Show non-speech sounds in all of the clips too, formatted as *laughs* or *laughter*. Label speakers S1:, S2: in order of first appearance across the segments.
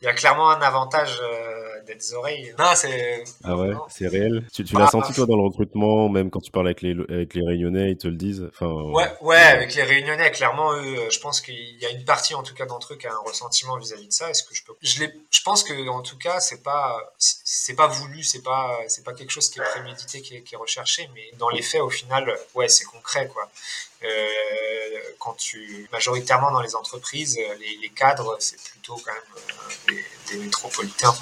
S1: il y a clairement un avantage des oreilles. Non, c'est.
S2: Ah ouais, c'est réel. Tu, tu l'as ah, senti toi dans le recrutement, même quand tu parles avec les avec les Réunionnais, ils te le disent? Enfin.
S1: Ouais, ouais, avec les Réunionnais, clairement, eux, je pense qu'il y a une partie en tout cas d'entre eux qui a un ressentiment vis-à-vis de ça. Est-ce que je peux Je je pense que en tout cas, c'est pas c'est pas voulu, c'est pas c'est pas quelque chose qui est prémédité, qui est, qui est recherché, mais dans les faits, au final, ouais, c'est concret quoi. Euh, quand tu majoritairement dans les entreprises, les, les cadres, c'est plutôt quand même euh, des, métropolitains.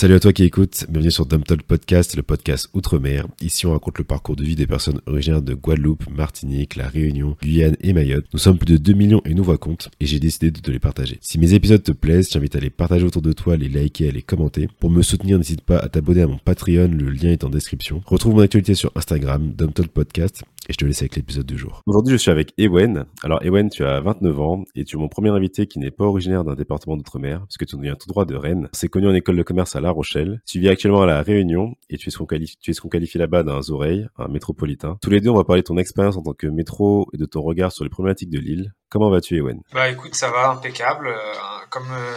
S2: Salut à toi qui écoute, bienvenue sur Dumb Podcast, le podcast Outre-mer. Ici on raconte le parcours de vie des personnes originaires de Guadeloupe, Martinique, La Réunion, Guyane et Mayotte. Nous sommes plus de 2 millions et nous voix compte et j'ai décidé de te les partager. Si mes épisodes te plaisent, j'invite à les partager autour de toi, les liker et les commenter. Pour me soutenir, n'hésite pas à t'abonner à mon Patreon, le lien est en description. Retrouve mon actualité sur Instagram, Dumb Podcast et je te laisse avec l'épisode du jour. Aujourd'hui, je suis avec Ewen. Alors, Ewen, tu as 29 ans et tu es mon premier invité qui n'est pas originaire d'un département d'outre-mer, puisque tu viens tout droit de Rennes. C'est connu en école de commerce à La Rochelle. Tu vis actuellement à La Réunion et tu es ce qu'on qualifie, là-bas d'un oreilles, un métropolitain. Tous les deux, on va parler de ton expérience en tant que métro et de ton regard sur les problématiques de l'île. Comment vas-tu, Ewen?
S1: Bah, écoute, ça va, impeccable. Euh, comme, euh,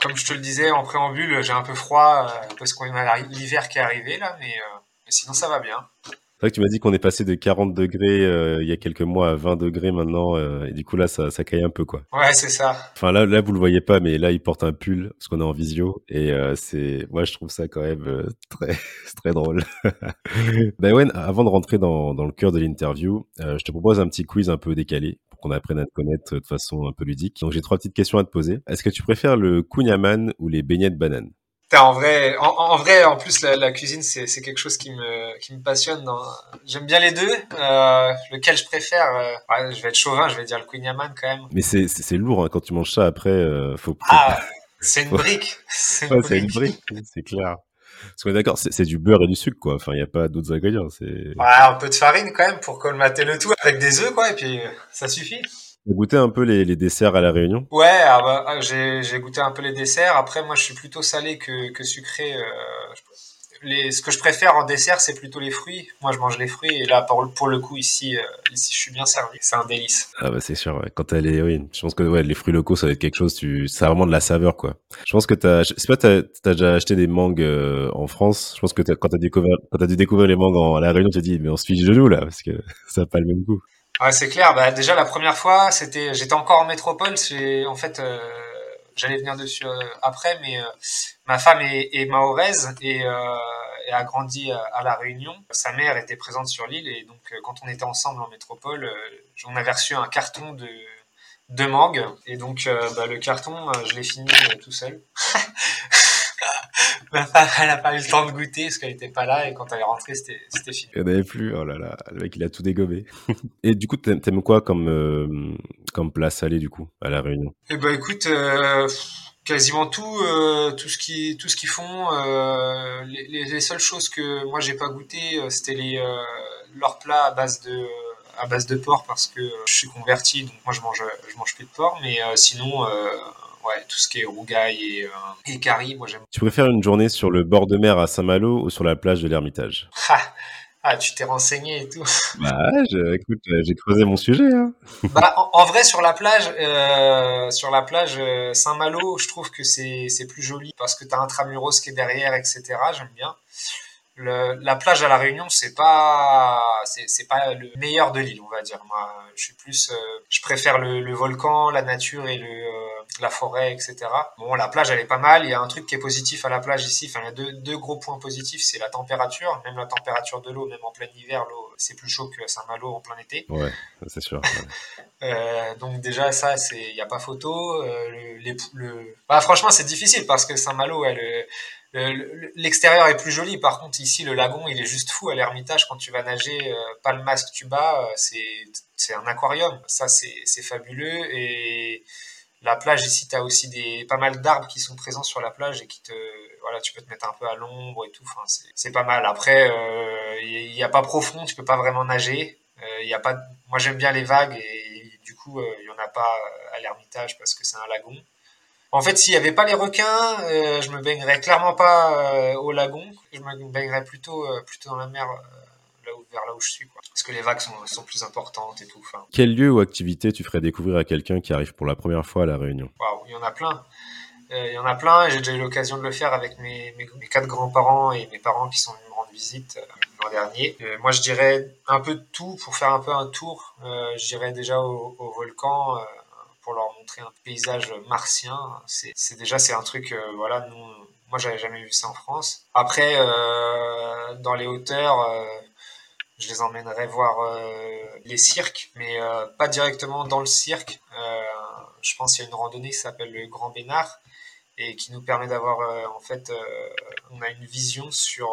S1: comme je te le disais en préambule, j'ai un peu froid euh, parce qu'on a l'hiver qui est arrivé là, mais sinon ça va bien.
S2: Vrai que tu m'as dit qu'on est passé de 40 degrés euh, il y a quelques mois à 20 degrés maintenant, euh, et du coup là ça, ça caille un peu quoi.
S1: Ouais c'est ça.
S2: Enfin là là vous le voyez pas, mais là il porte un pull parce qu'on est en visio et euh, c'est, moi je trouve ça quand même *laughs* très très drôle. *laughs* ben ouais, avant de rentrer dans, dans le cœur de l'interview, je te propose un petit quiz un peu décalé pour qu'on apprenne à te connaître de façon un peu ludique. Donc j'ai trois petites questions à te poser. Est-ce que tu préfères le kunyaman ou les beignets de banane?
S1: En vrai, en, vrai, en plus, la, cuisine, c'est quelque chose qui me, qui me passionne. J'aime bien les deux. Euh, lequel je préfère euh, Je vais être chauvin, je vais dire le Queen Yaman quand même.
S2: Mais c'est lourd hein, quand tu manges ça après. Euh, faut,
S1: Ah, *laughs* c'est une brique.
S2: C'est une, brique, c'est clair. Parce qu'on est d'accord, c'est du beurre et du sucre, quoi. Enfin, il n'y a pas d'autres ingrédients. Ouais,
S1: un peu de farine quand même pour colmater le tout avec des œufs, quoi. Et puis, ça suffit.
S2: T'as goûté un peu les, les, desserts à la Réunion?
S1: Ouais, ah bah, ah, j'ai goûté un peu les desserts. Après, moi, je suis plutôt salé que, que sucré. Euh, les, ce que je préfère en dessert, c'est plutôt les fruits. Moi, je mange les fruits et là, pour, pour le coup, ici, euh, ici, je suis bien servi. C'est un délice.
S2: Ah bah c'est sûr. Ouais. Quand elle est, oui, je pense que ouais, les fruits locaux, ça va être quelque chose. Tu, ça a vraiment de la saveur, quoi. Je pense que t'as, je sais pas, t'as as déjà acheté des mangues euh, en France. Je pense que as, quand t'as découvert, quand as dû découvrir les mangues en, à la Réunion, tu t'es dit, mais on se fiche de nous là, parce que *laughs* ça n'a pas le même goût.
S1: C'est clair. Bah, déjà, la première fois, c'était, j'étais encore en métropole. C'est, en fait, euh, j'allais venir dessus euh, après, mais euh, ma femme est, est mahoraise et, a grandi à, La Réunion. Sa mère était présente sur l'île et donc, quand on était ensemble en métropole, on avait reçu un carton de, de mangue. Et donc, bah, le carton, je l'ai fini tout seul. *laughs* *laughs* Ma femme, elle n'a pas eu le temps de goûter parce qu'elle n'était pas là et quand elle est rentrée, c'était fini.
S2: Il n'y en avait plus. Oh là là, le mec, il a tout dégommé. *laughs* et du coup, t'aimes quoi comme, euh, comme plat salé, du coup, à La Réunion?
S1: Eh ben, écoute, euh, quasiment tout, euh, tout ce qu'ils font. Les, les, seules choses que moi, j'ai pas goûté, c'était les, leurs plats à base de à base de porc parce que je suis converti donc moi je mange je mange plus de porc mais sinon ouais, tout ce qui est rougaille et, euh, et moi j'aime.
S2: Tu préfères une journée sur le bord de mer à Saint-Malo ou sur la plage de l'Ermitage?
S1: Ah, tu t'es renseigné et tout. *laughs*
S2: Bah, je, écoute, euh, j'ai creusé mon sujet. Hein. *laughs*
S1: bah, en, vrai, sur la plage, euh, sur la plage Saint-Malo, je trouve que c'est plus joli parce que tu as un tramuros qui est derrière, etc. J'aime bien le, la plage à la Réunion, c'est pas c'est pas le meilleur de l'île, on va dire. Moi, je suis plus, euh, je préfère le, le, volcan, la nature et le euh, la forêt, etc. Bon, la plage, elle est pas mal. Il y a un truc qui est positif à la plage ici. Enfin, il y a deux, deux gros points positifs, c'est la température. Même la température de l'eau, même en plein hiver, l'eau c'est plus chaud que Saint-Malo en plein été.
S2: Ouais, c'est sûr. *laughs*
S1: euh, donc déjà ça, c'est il y a pas photo. Euh, le, les, le... Bah, franchement, c'est difficile parce que Saint-Malo, elle L'extérieur est plus joli, par contre ici le lagon il est juste fou à l'Ermitage. Quand tu vas nager, euh, pas le masque tu bas, euh, c'est un aquarium, ça c'est fabuleux. Et la plage ici tu as aussi des pas mal d'arbres qui sont présents sur la plage et qui te voilà tu peux te mettre un peu à l'ombre et tout, enfin c'est pas mal. Après il euh, n'y a pas profond, tu peux pas vraiment nager, il y a pas moi j'aime bien les vagues et du coup il y en a pas à l'Ermitage parce que c'est un lagon. En fait, s'il n'y avait pas les requins, euh, je me baignerais clairement pas euh, au lagon. Je me baignerais plutôt, euh, plutôt dans la mer, là où vers là où je suis, quoi. Parce que les vagues sont, sont plus importantes et tout. Enfin,
S2: Quel lieu ou activité tu ferais découvrir à quelqu'un qui arrive pour la première fois à La Réunion?
S1: Waouh, il y en a plein. Il y en a plein j'ai déjà eu l'occasion de le faire avec mes, mes, mes quatre grands-parents et mes parents qui sont venus me rendre visite l'an dernier. Moi, je dirais un peu de tout pour faire un peu un tour. Je dirais déjà au, au volcan montrer un paysage martien. C'est déjà c'est un truc, euh, voilà, nous, moi j'avais jamais vu ça en France. Après, euh, dans les hauteurs, euh, je les emmènerais voir les cirques, mais pas directement dans le cirque. Je pense qu'il y a une randonnée qui s'appelle le Grand Bénard et qui nous permet d'avoir en fait on a une vision sur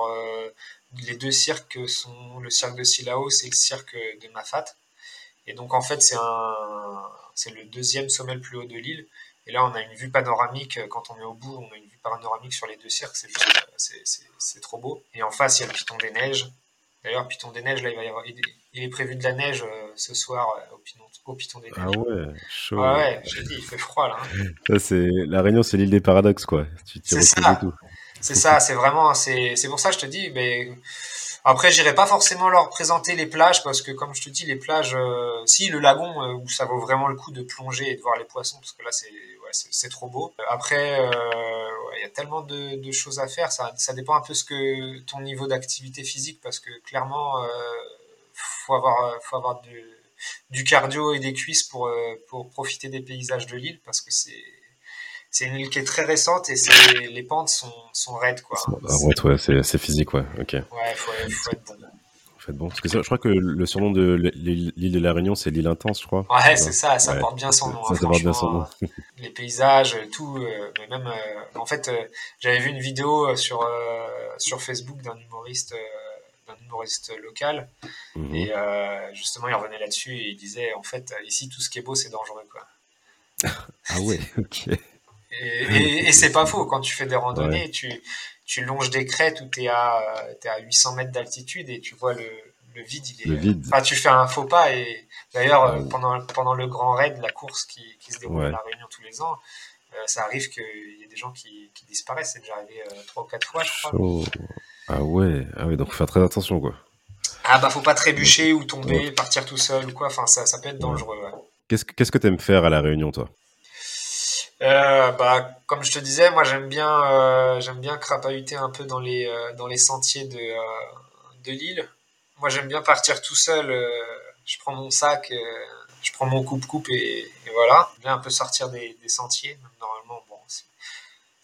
S1: les deux cirques que sont le cirque de Sillaos et le cirque de Mafat. Et donc en fait c'est un c'est le deuxième sommet le plus haut de l'île. Et là on a une vue panoramique euh, quand on est au bout, on a une vue panoramique sur les deux cirques, c'est euh, c'est, trop beau. Et en face il y a le Piton des Neiges. D'ailleurs Piton des Neiges là il va y avoir il est, prévu de la neige euh, ce soir euh, au Piton, au Piton des Neiges.
S2: Ah ouais, chaud.
S1: Ouais, ouais, j'ai dit, il fait froid là. hein.
S2: Ça, c'est... La Réunion, c'est l'île des paradoxes, quoi. Tu t'y
S1: C'est
S2: retrouves
S1: ça.
S2: tout.
S1: C'est ça, c'est vraiment, c'est, c'est pour ça que je te dis, mais après, j'irai pas forcément leur présenter les plages parce que, comme je te dis, les plages, euh, si le lagon euh, où ça vaut vraiment le coup de plonger et de voir les poissons, parce que là, c'est, ouais, trop beau. Après, euh, ouais, il y a tellement de, de choses à faire, ça, ça dépend un peu ce que ton niveau d'activité physique, parce que clairement, euh, faut avoir, faut avoir du, du cardio et des cuisses pour, pour profiter des paysages de l'île, parce que c'est, c'est une île qui est très récente et les pentes sont, sont raides, quoi.
S2: Ah ouais, c'est, physique, ouais. Ok.
S1: Ouais, faut, faut être bon.
S2: Faites bon. Parce que ça, je crois que le surnom de l'île de la Réunion, c'est l'île intense, je crois.
S1: Ouais, c'est ça, ça
S2: Ouais.
S1: porte bien son nom.
S2: Ça,
S1: hein,
S2: ça porte bien son nom.
S1: les paysages, tout, euh, mais même, euh, en fait, euh, j'avais vu une vidéo sur sur Facebook d'un humoriste, d'un humoriste local,
S2: Mhm.
S1: et euh, justement, il revenait là-dessus et il disait, en fait, ici, tout ce qui est beau, c'est dangereux, quoi. *laughs*
S2: Ah ouais, ok.
S1: Et, et, et c'est pas faux. Quand tu fais des randonnées, tu tu longes des crêtes où à euh, t'es à 800 mètres d'altitude et tu vois le le vide, il est.
S2: Le vide.
S1: Enfin, tu fais un faux pas et d'ailleurs
S2: Ouais.
S1: pendant pendant le grand raid, la course qui qui se déroule
S2: Ouais.
S1: à la Réunion tous les ans, euh, ça arrive qu'il y ait des gens qui qui disparaissent. C'est déjà arrivé euh, trois ou quatre fois, je crois.
S2: Chaud. Ah ouais, ah ouais, donc faut faire très attention, quoi.
S1: Ah bah faut pas trébucher ou tomber, partir tout seul ou quoi. Enfin, ça ça peut être dangereux.
S2: Qu'est-ce que qu'est-ce que t'aimes faire à la Réunion, toi?
S1: Euh, bah, comme je te disais, moi j'aime bien, euh, j'aime bien crapahuter un peu dans les, euh, dans les sentiers de, euh, de l'île. Moi j'aime bien partir tout seul. euh, je prends mon sac, euh, je prends mon coupe-coupe et, et voilà. J'aime bien un peu sortir des, des sentiers. Même c'est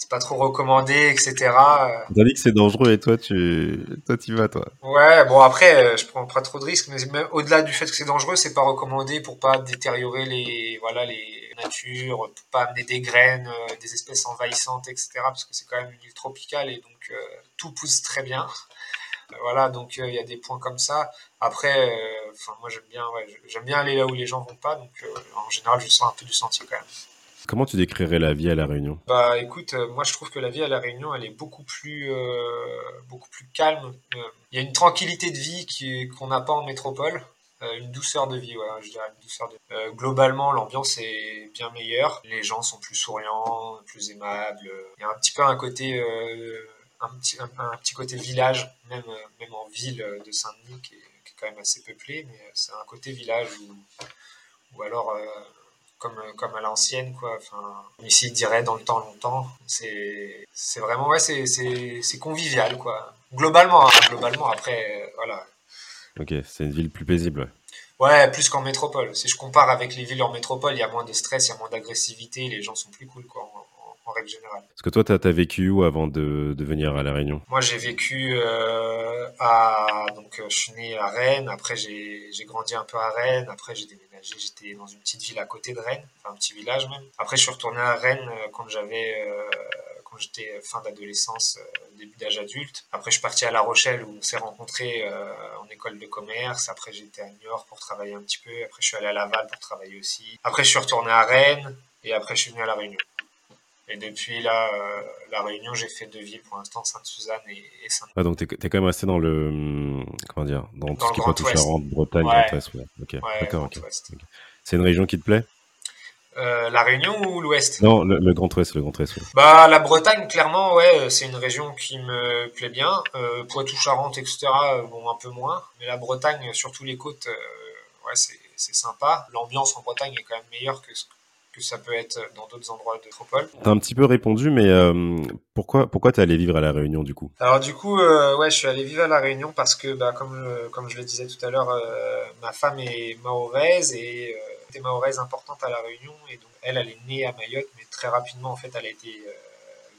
S1: c'est pas trop recommandé, etc.
S2: T'as dit que c'est dangereux et toi, tu toi, t'y vas, toi.
S1: Ouais, bon après, euh, je prends pas trop de risques, mais même au-delà du fait que c'est dangereux, c'est pas recommandé pour pas détériorer les, voilà, les natures, pour pas amener des graines, euh, des espèces envahissantes, etc. Parce que c'est quand même une île tropicale et donc euh, tout pousse très bien. Voilà, donc euh, il y a des points comme ça. Après, euh, moi j'aime bien, ouais, j'aime bien aller là où les gens vont pas, donc en général je sors un peu du sentier quand même.
S2: Comment tu décrirais la vie à la Réunion?
S1: Bah écoute, euh, moi je trouve que la vie à La Réunion, elle est beaucoup plus, euh, beaucoup plus calme. Euh, Il y a une tranquillité de vie qu'on n'a pas en métropole, une douceur de vie, voilà, je dirais une douceur de globalement, l'ambiance est bien meilleure. Les gens sont plus souriants, plus aimables. Il y a un petit peu un côté, un, petit, un, petit côté village, même, même en ville de Saint-Denis, qui est, quand même assez peuplée, mais c'est un côté village ou alors comme, comme à l'ancienne, quoi. Enfin, ici, il dirait dans le temps longtemps. C'est, c'est vraiment, ouais, c'est, c'est, c'est convivial, quoi. Globalement, hein, globalement, après, euh, voilà.
S2: Ok, c'est une ville plus paisible. ouais.
S1: Ouais, plus qu'en métropole. Si je compare avec les villes en métropole, il y a moins de stress, il y a moins d'agressivité, les gens sont plus cool, quoi, en, règle générale.
S2: Parce que toi, t'as as vécu où avant de, de venir à la Réunion?
S1: Moi, j'ai vécu euh, à. Donc, euh, je suis né à Rennes. Après, j'ai grandi un peu à Rennes. Après, j'ai déménagé. J'étais dans une petite ville à côté de Rennes, enfin un petit village même. Après, je suis retourné à Rennes euh, quand j'avais. euh, quand j'étais fin d'adolescence, début d'âge adulte. Après, je suis parti à La Rochelle où on s'est rencontrés euh, en école de commerce. Après, j'étais à Niort pour travailler un petit peu. Après, je suis allé à Laval pour travailler aussi. Après, je suis retourné à Rennes. Et après, je suis venu à La Réunion. Et depuis là, euh, La Réunion, j'ai fait deux villes pour l'instant, Sainte-Suzanne et, et Saint.
S2: Ah, donc t'es es quand même resté dans le. hum, Comment dire Dans tout ce qui Poitou
S1: Ouest.
S2: Charente, Bretagne,
S1: Ouais.
S2: Grand Ouest, ouais. Ok,
S1: Ouais,
S2: d'accord. C'est une région qui te plaît?
S1: Euh, la Réunion ou l'Ouest?
S2: Non, le, Grand Ouest, le Grand Ouest.
S1: Bah la Bretagne, clairement, ouais, c'est une région qui me plaît bien. Euh, Poitou-Charentes, etc. Bon, un peu moins, mais la Bretagne, surtout les côtes, ouais, c'est sympa. L'ambiance en Bretagne est quand même meilleure que ce que ça peut être dans d'autres endroits de métropole.
S2: T'as un petit peu répondu, mais euh, pourquoi pourquoi t'es allé vivre à la Réunion du coup?
S1: Alors du coup, euh, ouais, je suis allé vivre à la Réunion parce que, bah, comme euh, comme je le disais tout à l'heure, ma femme est mahoraise et était mahoraise importante à la Réunion et donc elle, elle est née à Mayotte, mais très rapidement en fait, elle a été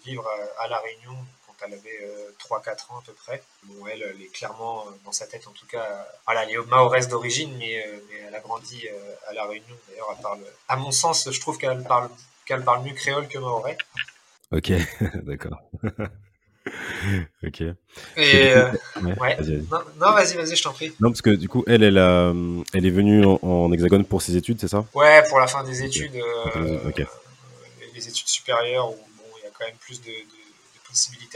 S1: vivre à la Réunion elle avait 3-4 euh, ans à peu près. Bon, elle, elle est clairement euh, dans sa tête, en tout cas, voilà, elle est mahoraise d'origine, mais, euh, mais, elle a grandi à La Réunion. D'ailleurs, elle parle, à mon sens, je trouve qu'elle parle, qu'elle parle mieux créole que mahorais.
S2: Ok, *laughs* d'accord. *laughs* ok.
S1: Et ouais. Non, vas-y, vas-y, je t'en prie.
S2: Non, parce que du coup, elle, elle, a, elle est venue en, hexagone pour ses études, c'est ça?
S1: Ouais, pour la fin des études. les études supérieures, où bon, il y a quand même plus de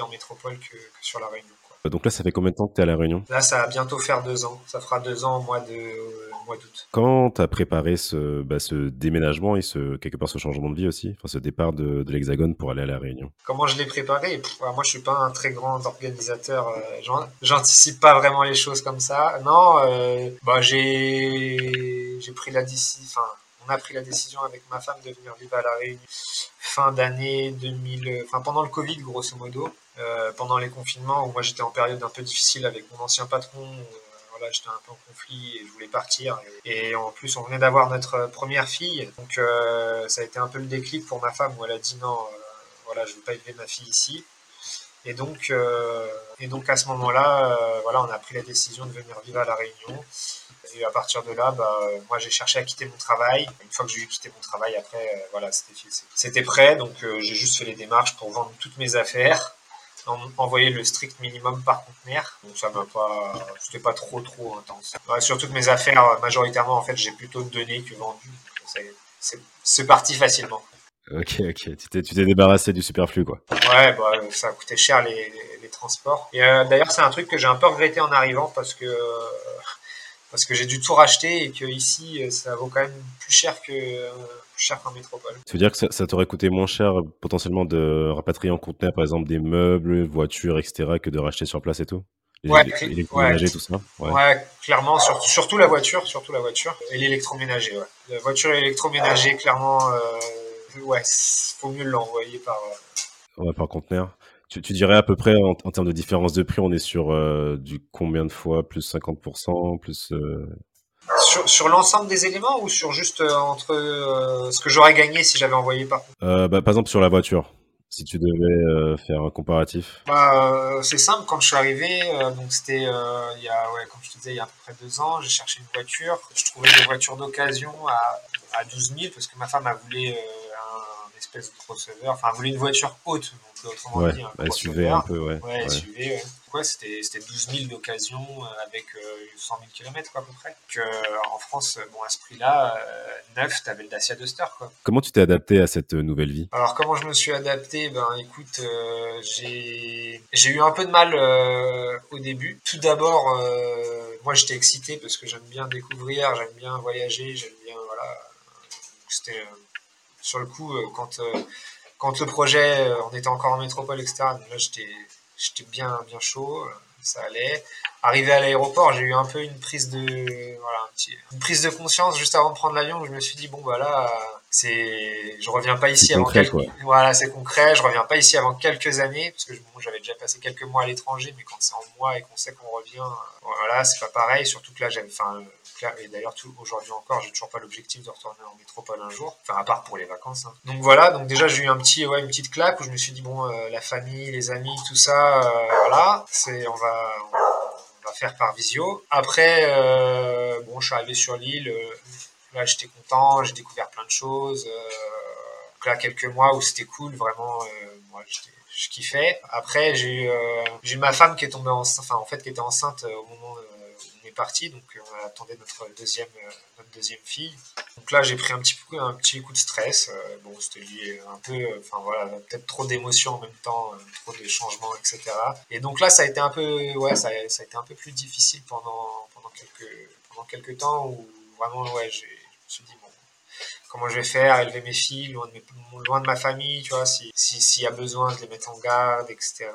S1: en métropole que, sur la Réunion.
S2: Donc là, ça fait combien de temps que tu es à La Réunion?
S1: Là, ça va bientôt faire deux ans. Ça fera deux ans au mois de euh, mois d'août.
S2: Tu as préparé ce, bah, ce déménagement et ce, quelque part ce changement de vie aussi enfin, Ce départ de, de l'Hexagone pour aller à La Réunion?
S1: Comment je l'ai préparé? Moi, je suis pas un très grand organisateur. Euh, j'anticipe pas vraiment les choses comme ça. Non, euh, bah, j'ai pris la décision... Enfin, on a pris la décision avec ma femme de venir vivre à La Réunion fin d'année 2000, enfin pendant le Covid grosso modo, euh, pendant les confinements où moi j'étais en période un peu difficile avec mon ancien patron, euh, voilà j'étais un peu en conflit et je voulais partir et, en plus on venait d'avoir notre première fille, donc euh, ça a été un peu le déclic pour ma femme où elle a dit non, voilà je veux pas élever ma fille ici. Et donc, et donc à ce moment-là, voilà, on a pris la décision de venir vivre à La Réunion. Et à partir de là, bah, moi, j'ai cherché à quitter mon travail. Une fois que j'ai eu quitté mon travail, après, euh, voilà, c'était prêt. Donc, euh, j'ai juste fait les démarches pour vendre toutes mes affaires, envoyer le strict minimum par conteneur. Donc, ça m'a pas, c'était pas trop, trop intense. sur toutes mes affaires, majoritairement, en fait, j'ai plutôt donné que vendu. C'est parti facilement.
S2: Ok, ok. Tu t'es débarrassé du superflu, quoi.
S1: Ouais, bah, ça a coûté cher les, transports. Et euh, d'ailleurs, c'est un truc que j'ai un peu regretté en arrivant parce que parce que j'ai dû tout racheter et que ici euh, ça vaut quand même plus cher que euh, plus cher qu'en métropole.
S2: Ça veut dire que ça, t'aurait coûté moins cher potentiellement de rapatrier en conteneur par exemple des meubles, voitures, etc. que de racheter sur place et tout?
S1: Ouais, tout ça? Ouais. clairement, surtout la voiture, surtout la voiture et l'électroménager. Ouais. La voiture et l'électroménager, clairement, euh, ouais, faut mieux l'envoyer par.
S2: Euh... Ouais, par conteneur. Tu, dirais à peu près en, termes de différence de prix, on est sur euh, du combien de fois? Plus 50% plus, euh
S1: Sur, l'ensemble des éléments ou sur juste euh, entre ce que j'aurais gagné si j'avais envoyé par
S2: bah, Par exemple sur la voiture, si tu devais faire un comparatif.
S1: Bah, C'est simple, quand je suis arrivé, donc c'était il y a, ouais, comme je te disais, il y a à peu près deux ans, j'ai cherché une voiture. Je trouvais des voitures d'occasion à, à 12 000 parce que ma femme a voulu un espèce de crossover, enfin elle voulait une voiture haute,
S2: autrement ouais, dit, un un peu, ouais.
S1: Ouais, ouais. ouais. c'était 12 000 d'occasion euh, avec 100 000 km, quoi, à peu près. Que, en France, bon, à ce prix-là, euh, neuf, t'avais le Dacia Duster, quoi.
S2: Comment tu t'es adapté à cette euh, nouvelle vie?
S1: Alors, comment je me suis adapté? Ben, écoute, euh, j'ai eu un peu de mal au début. Tout d'abord, moi, j'étais excité parce que j'aime bien découvrir, j'aime bien voyager, j'aime bien, voilà. C'était sur le coup, quand quand le projet, euh, on était encore en métropole, etc., là, j'étais bien, bien chaud, euh, ça allait. Arrivé à l'aéroport, j'ai eu un peu une prise de, voilà, une prise de conscience juste avant de prendre l'avion où je me suis dit, bon, voilà, c'est, je reviens pas ici avant quelques, voilà, c'est concret, je reviens pas ici avant quelques années, parce que j'avais déjà passé quelques mois à l'étranger, mais quand c'est en mois et qu'on sait qu'on revient, voilà, c'est pas pareil, surtout que là, j'avais, enfin, et d'ailleurs aujourd'hui encore, j'ai toujours pas l'objectif de retourner en métropole un jour, enfin à part pour les vacances. Hein. Donc voilà, donc déjà j'ai eu un petit, ouais, une petite claque où je me suis dit bon, euh, la famille, les amis, tout ça, euh, voilà, c'est, on va, on va faire par visio. Après, euh, bon, je suis arrivé sur l'île, là j'étais content, j'ai découvert plein de choses. donc là quelques mois où c'était cool, vraiment, moi je kiffais. Après, j'ai eu, j'ai ma femme qui est tombée enceinte, enfin en fait qui était enceinte au moment parti, donc euh, on attendait notre deuxième, euh, notre deuxième fille. Donc là, j'ai pris un petit, coup, un petit coup de stress. Euh, bon, c'était lié un peu, enfin voilà, peut-être trop d'émotions en même temps, trop de changements, etc. Et donc là, ça a été un peu, ouais, ça, a été un peu plus difficile pendant, pendant quelques, pendant quelques temps où vraiment, ouais, je me suis dit, bon, comment je vais faire, élever mes filles loin de, mes, loin de ma famille, tu vois, s'il si, s'il y a besoin de les mettre en garde, etc.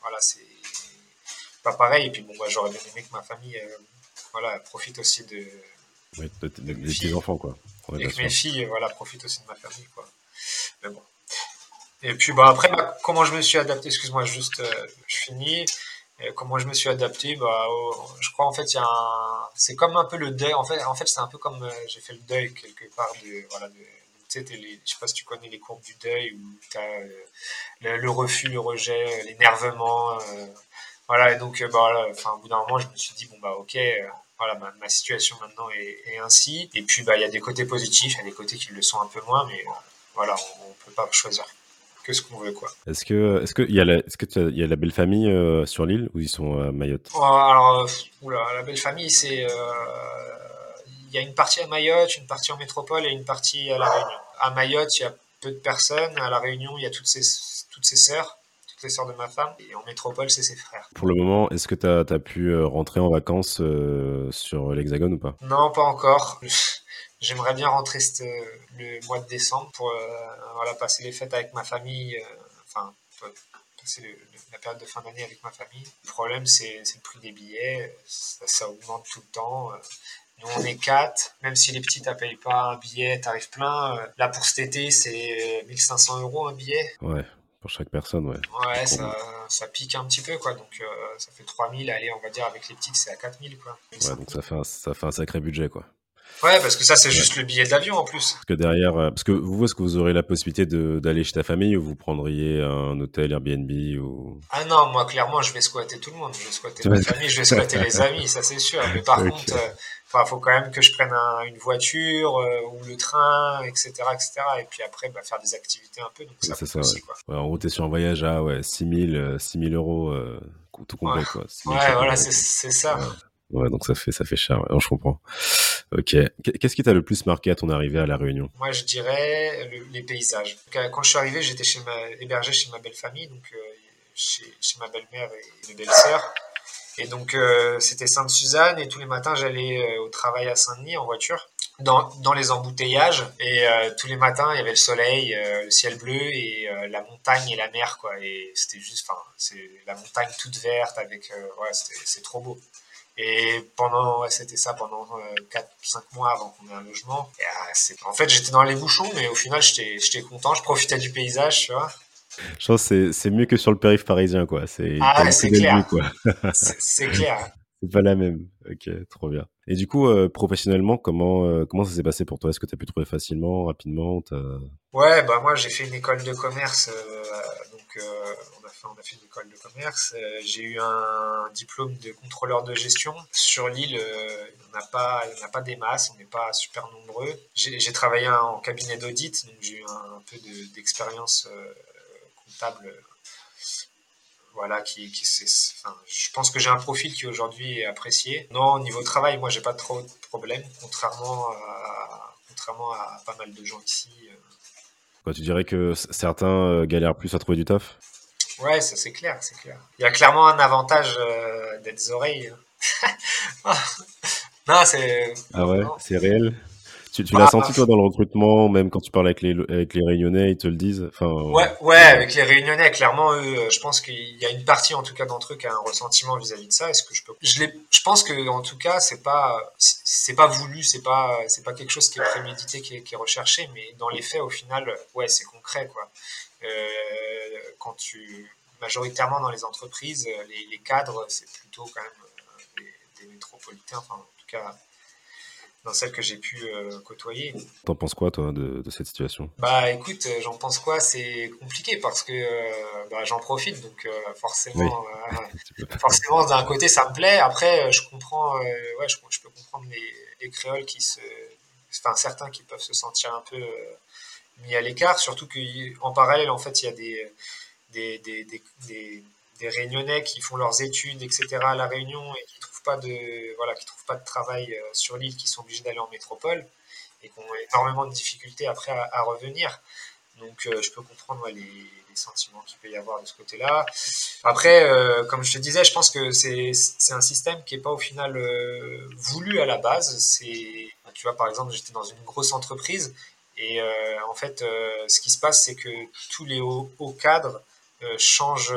S1: voilà, c'est pas pareil. Et puis bon, moi, j'aurais bien aimé que ma famille voilà, profite aussi de.
S2: Oui, des petits enfants, quoi.
S1: Et que mes filles voilà, profitent aussi de ma famille, quoi. Mais bon. Et puis bah, après, bah, comment je me suis adapté, excuse-moi, juste, euh, je finis. Comment je me suis adapté, bah, je crois en fait, il y a c'est comme un peu le deuil. En fait, en fait c'est un peu comme euh, j'ai fait le deuil quelque part de. Voilà, de, sais, les, je sais pas si tu connais les courbes du deuil où tu as euh, le, refus, le rejet, l'énervement. voilà, et donc, bah, enfin, au bout d'un moment, je me suis dit, bon, bah, ok, voilà, ma, situation maintenant est, ainsi. Et puis, bah, il y a des côtés positifs, il y a des côtés qui le sont un peu moins, mais voilà, on, ne peut pas choisir que ce qu'on veut, quoi.
S2: Est-ce que, est-ce que il y a la, est-ce que il y a la belle famille euh, sur l'île ou ils sont à Mayotte?
S1: Oh, Alors, euh, oula, la belle famille, c'est, euh, il y a une partie à Mayotte, une partie en métropole et une partie à la Réunion. À Mayotte, il y a peu de personnes. À la Réunion, il y a toutes ces, toutes ces sœurs toutes les sœurs de ma femme, et en métropole, c'est ses frères.
S2: Pour le moment, est-ce que tu as, as, pu rentrer en vacances sur l'Hexagone ou pas?
S1: Non, pas encore. J'aimerais bien rentrer le mois de décembre pour euh, voilà, passer les fêtes avec ma famille, euh, enfin, passer la période de fin d'année avec ma famille. Le problème, c'est le prix des billets, ça, augmente tout le temps. Nous, on est quatre, même si les petits ne payent pas un billet, tarif plein. Là, pour cet été, c'est 1500 euros un billet.
S2: Ouais, pour chaque personne, ouais.
S1: Ouais, ça, ça, pique un petit peu, quoi. Donc, euh, ça fait 3000, allez, on va dire, avec les petites, c'est à 4000, quoi.
S2: Ouais, donc ça fait, ça fait un sacré budget, quoi.
S1: Ouais, parce que ça, c'est juste le billet d'avion en plus.
S2: Parce que derrière, euh, parce que vous, est-ce que vous aurez la possibilité d'aller chez ta famille ou vous prendriez un hôtel Airbnb ou?
S1: Ah non, moi clairement, je vais squatter tout le monde. Je vais squatter ma famille, je vais squatter les *laughs* amis, ça c'est sûr. Mais par contre, il euh, faut quand même que je prenne une voiture euh, ou le train, etc., etc. Et puis après, bah, faire des activités un peu. Donc ça, ça. Aussi, quoi.
S2: Ouais, en gros, t'es sur un voyage à ouais, 6000 6000 euros tout complet,
S1: ouais.
S2: quoi.
S1: Ouais, voilà, c'est ça.
S2: Ouais, donc ça fait, ça fait cher, je comprends. Ok. Qu'est-ce qui t'a le plus marqué à ton arrivée à La Réunion?
S1: Moi, je dirais les paysages. Quand je suis arrivé, j'étais chez hébergé chez ma belle famille, donc euh, chez, ma belle-mère et mes belles-sœurs. Et donc, euh, c'était Sainte-Suzanne, et tous les matins, j'allais euh, au travail à Saint-Denis en voiture, dans, dans les embouteillages. Et tous les matins, il y avait le soleil, le ciel bleu, et la montagne et la mer, quoi. Et c'était juste, enfin, c'est la montagne toute verte, avec, ouais, c'est trop beau. Et pendant, c'était ça pendant 4-5 euh, mois avant qu'on ait un logement. Et, ah, en fait, j'étais dans les bouchons, mais au final, j'étais content. Je profitais du paysage, tu vois.
S2: Je pense que c'est mieux que sur le périph' parisien, quoi. C'est
S1: ah, clair. *laughs* C'est clair.
S2: c'est pas la même. Ok, trop bien. Et du coup, euh, professionnellement, comment, euh, comment ça s'est passé pour toi? Est-ce que tu as pu trouver facilement, rapidement
S1: Ouais, bah moi j'ai fait une école de commerce, donc on a fait une école de commerce. Euh, j'ai eu un diplôme de contrôleur de gestion. Sur l'île, euh, il n'y en, a pas, a pas des masses, on n'est pas super nombreux. J'ai travaillé en cabinet d'audit, donc j'ai eu un, peu d'expérience euh, comptable voilà, qui, je pense que j'ai un profil qui aujourd'hui est apprécié. Non, au niveau travail, moi, j'ai pas trop de problèmes, contrairement à, contrairement à pas mal de gens ici.
S2: Quoi, tu dirais que certains galèrent plus à trouver du taf?
S1: Ouais, ça c'est clair, c'est clair. Il y a clairement un avantage euh, d'être oreilles. *laughs* non, c'est.
S2: Ah ouais, c'est réel. Tu, tu l'as senti toi dans le recrutement, même quand tu parles avec les, avec les Réunionnais, ils te le disent. Enfin.
S1: Ouais, ouais, avec les Réunionnais, clairement, eux, je pense qu'il y a une partie en tout cas d'entre eux qui a un ressentiment vis-à-vis de ça. Est-ce que je peux Je, je pense que en tout cas, c'est pas, c'est pas voulu, c'est pas, c'est pas quelque chose qui est prémédité, qui est, qui est recherché, mais dans les faits, au final, ouais, c'est concret, quoi. Euh, quand tu majoritairement dans les entreprises, euh, les, cadres, c'est plutôt quand même euh, des, métropolitains, enfin en tout cas dans celles que j'ai pu côtoyer.
S2: T'en penses quoi, toi, de, cette situation?
S1: Bah, écoute, j'en pense quoi? C'est compliqué parce que bah, j'en profite, donc forcément, *laughs* forcément, d'un côté, ça me plaît. Après, je comprends, ouais, je, je, peux comprendre les, les, créoles qui se, enfin certains qui peuvent se sentir un peu mis à l'écart, surtout qu'en parallèle, en fait, il y a des, des, des, des, Réunionnais qui font leurs études, etc. à La Réunion et qui trouvent pas de, voilà, trouvent pas de travail euh, sur l'île, qui sont obligés d'aller en métropole et qui ont énormément de difficultés après à, revenir. Donc je peux comprendre les, sentiments qu'il peut y avoir de ce côté-là. Après, comme je te disais, je pense que c'est un système qui n'est pas au final voulu à la base. Tu vois, par exemple, j'étais dans une grosse entreprise et en fait, ce qui se passe, c'est que tous les hauts, hauts cadres changent,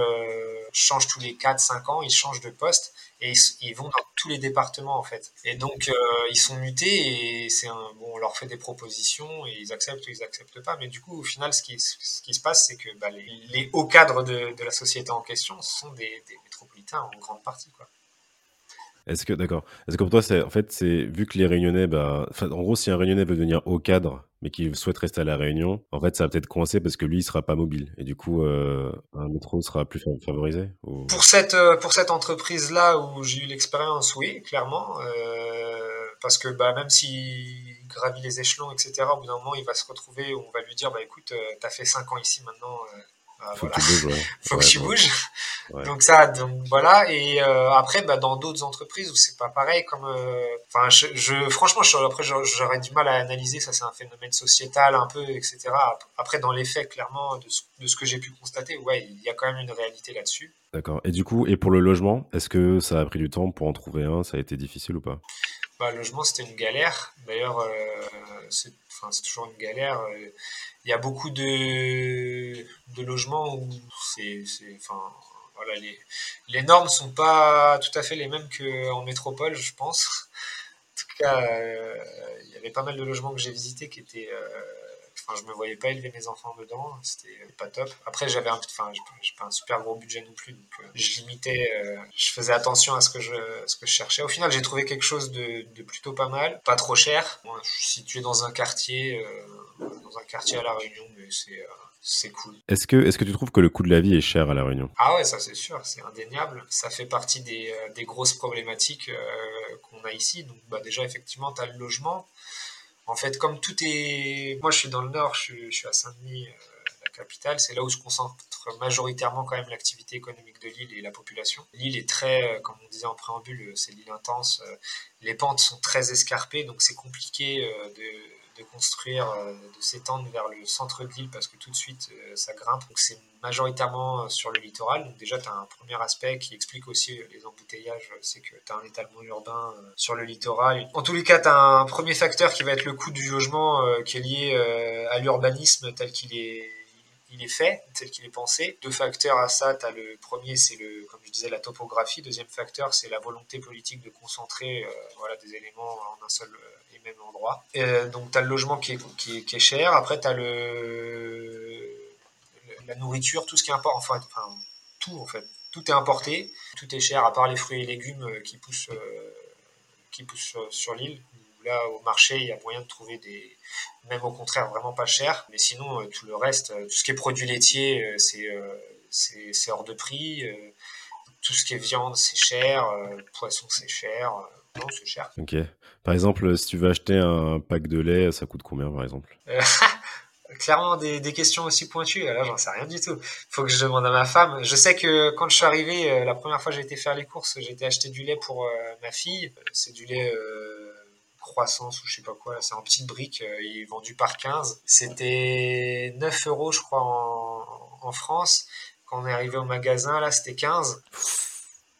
S1: changent tous les 4-5 ans, ils changent de poste et ils, vont dans tous les départements en fait. Et donc euh, ils sont mutés et c'est un, bon, on leur fait des propositions et ils acceptent ou ils acceptent pas. Mais du coup, au final, ce qui, ce qui se passe, c'est que bah, les, hauts cadres de, de, la société en question sont des, des métropolitains en grande partie. Quoi.
S2: Est-ce que, d'accord. Est-ce que pour toi, c'est, en fait, c'est, vu que les Réunionnais, bah, en gros, si un Réunionnais veut devenir haut cadre, mais qu'il souhaite rester à La Réunion, en fait, ça va peut-être coincer parce que lui, il sera pas mobile. Et du coup, euh, un métro sera plus favorisé
S1: Pour cette, euh, cette entreprise-là où j'ai eu l'expérience, oui, clairement. Euh, parce que bah, même s'il gravit les échelons, etc., au bout d'un moment, il va se retrouver, on va lui dire, bah, écoute, tu as fait 5 ans ici, maintenant,
S2: ah, faut que tu bouges. *laughs*
S1: faut que tu bouges. Donc ça, donc voilà. Et euh, après, bah, dans d'autres entreprises où c'est pas pareil, comme, euh, enfin, je, je, franchement, je, après, j'aurais du mal à analyser. Ça, c'est un phénomène sociétal un peu, etc. Après, dans les faits, clairement, de ce, de ce que j'ai pu constater, ouais, il y a quand même une réalité là-dessus.
S2: D'accord. Et du coup, et pour le logement, est-ce que ça a pris du temps pour en trouver un? Ça a été difficile ou pas?
S1: Bah, Le logement, c'était une galère. D'ailleurs, euh, c'est toujours une galère il y a beaucoup de, de logements où c'est, enfin, voilà, les, les normes sont pas tout à fait les mêmes qu'en métropole, je pense. En tout cas, euh, il y avait pas mal de logements que j'ai visités qui étaient euh, Enfin, je me voyais pas élever mes enfants dedans, c'était pas top. Après, j'avais un, enfin, j'ai pas un super gros budget non plus, donc euh, je limitais, euh, je faisais attention à ce que je, ce que je cherchais. Au final, j'ai trouvé quelque chose de, de, plutôt pas mal, pas trop cher. Moi, je suis situé dans un quartier, euh, dans un quartier à la Réunion, mais c'est c'est cool.
S2: Est-ce que, est que tu trouves que le coût de la vie est cher à La Réunion?
S1: Ah ouais, ça c'est sûr, c'est indéniable. Ça fait partie des, des grosses problématiques qu'on a ici. Donc bah, déjà, effectivement, tu as le logement. En fait, comme tout est... Moi, je suis dans le nord, je suis, à Saint-Denis, euh, la capitale. C'est là où se concentre majoritairement quand même l'activité économique de l'île et la population. L'île est très, euh, comme on disait en préambule, c'est l'île intense. Euh, les pentes sont très escarpées, donc c'est compliqué de de construire, euh, de s'étendre vers le centre de l'île parce que tout de suite euh, ça grimpe. Donc c'est majoritairement euh, sur le littoral. Donc déjà tu un premier aspect qui explique aussi les embouteillages, c'est que tu un étalement urbain sur le littoral. En tous les cas, tu un premier facteur qui va être le coût du logement qui est lié à l'urbanisme tel qu'il est il est fait, tel qu'il est pensé. Deux facteurs à ça, as le premier, c'est le, comme je disais, la topographie. Deuxième facteur, c'est la volonté politique de concentrer voilà, des éléments en un seul même endroit. Euh, donc, tu as le logement qui est, est, cher. Après, tu as le, la nourriture, tout ce qui importe, enfin, enfin, tout en fait. Tout est importé, tout est cher, à part les fruits et légumes euh, qui poussent, euh, qui poussent sur, l'île. Là, au marché, il y a moyen de trouver des, même au contraire, vraiment pas cher. Mais sinon, tout le reste, tout ce qui est produits laitiers, c'est c'est hors de prix. tout ce qui est viande, c'est cher. poisson, c'est cher. non, c'est cher.
S2: Ok. Par exemple, si tu veux acheter un pack de lait, ça coûte combien par exemple? Euh, *laughs*
S1: Clairement, des, questions aussi pointues. Là, j'en sais rien du tout. Faut que je demande à ma femme. Je sais que quand je suis arrivé, euh, la première fois que j'ai été faire les courses, j'ai été acheter du lait pour euh, ma fille. C'est du lait croissance ou je sais pas quoi. C'est en petite brique. il est vendu par 15. C'était 9 euros, je crois, en, en France. Quand on est arrivé au magasin, là, c'était 15.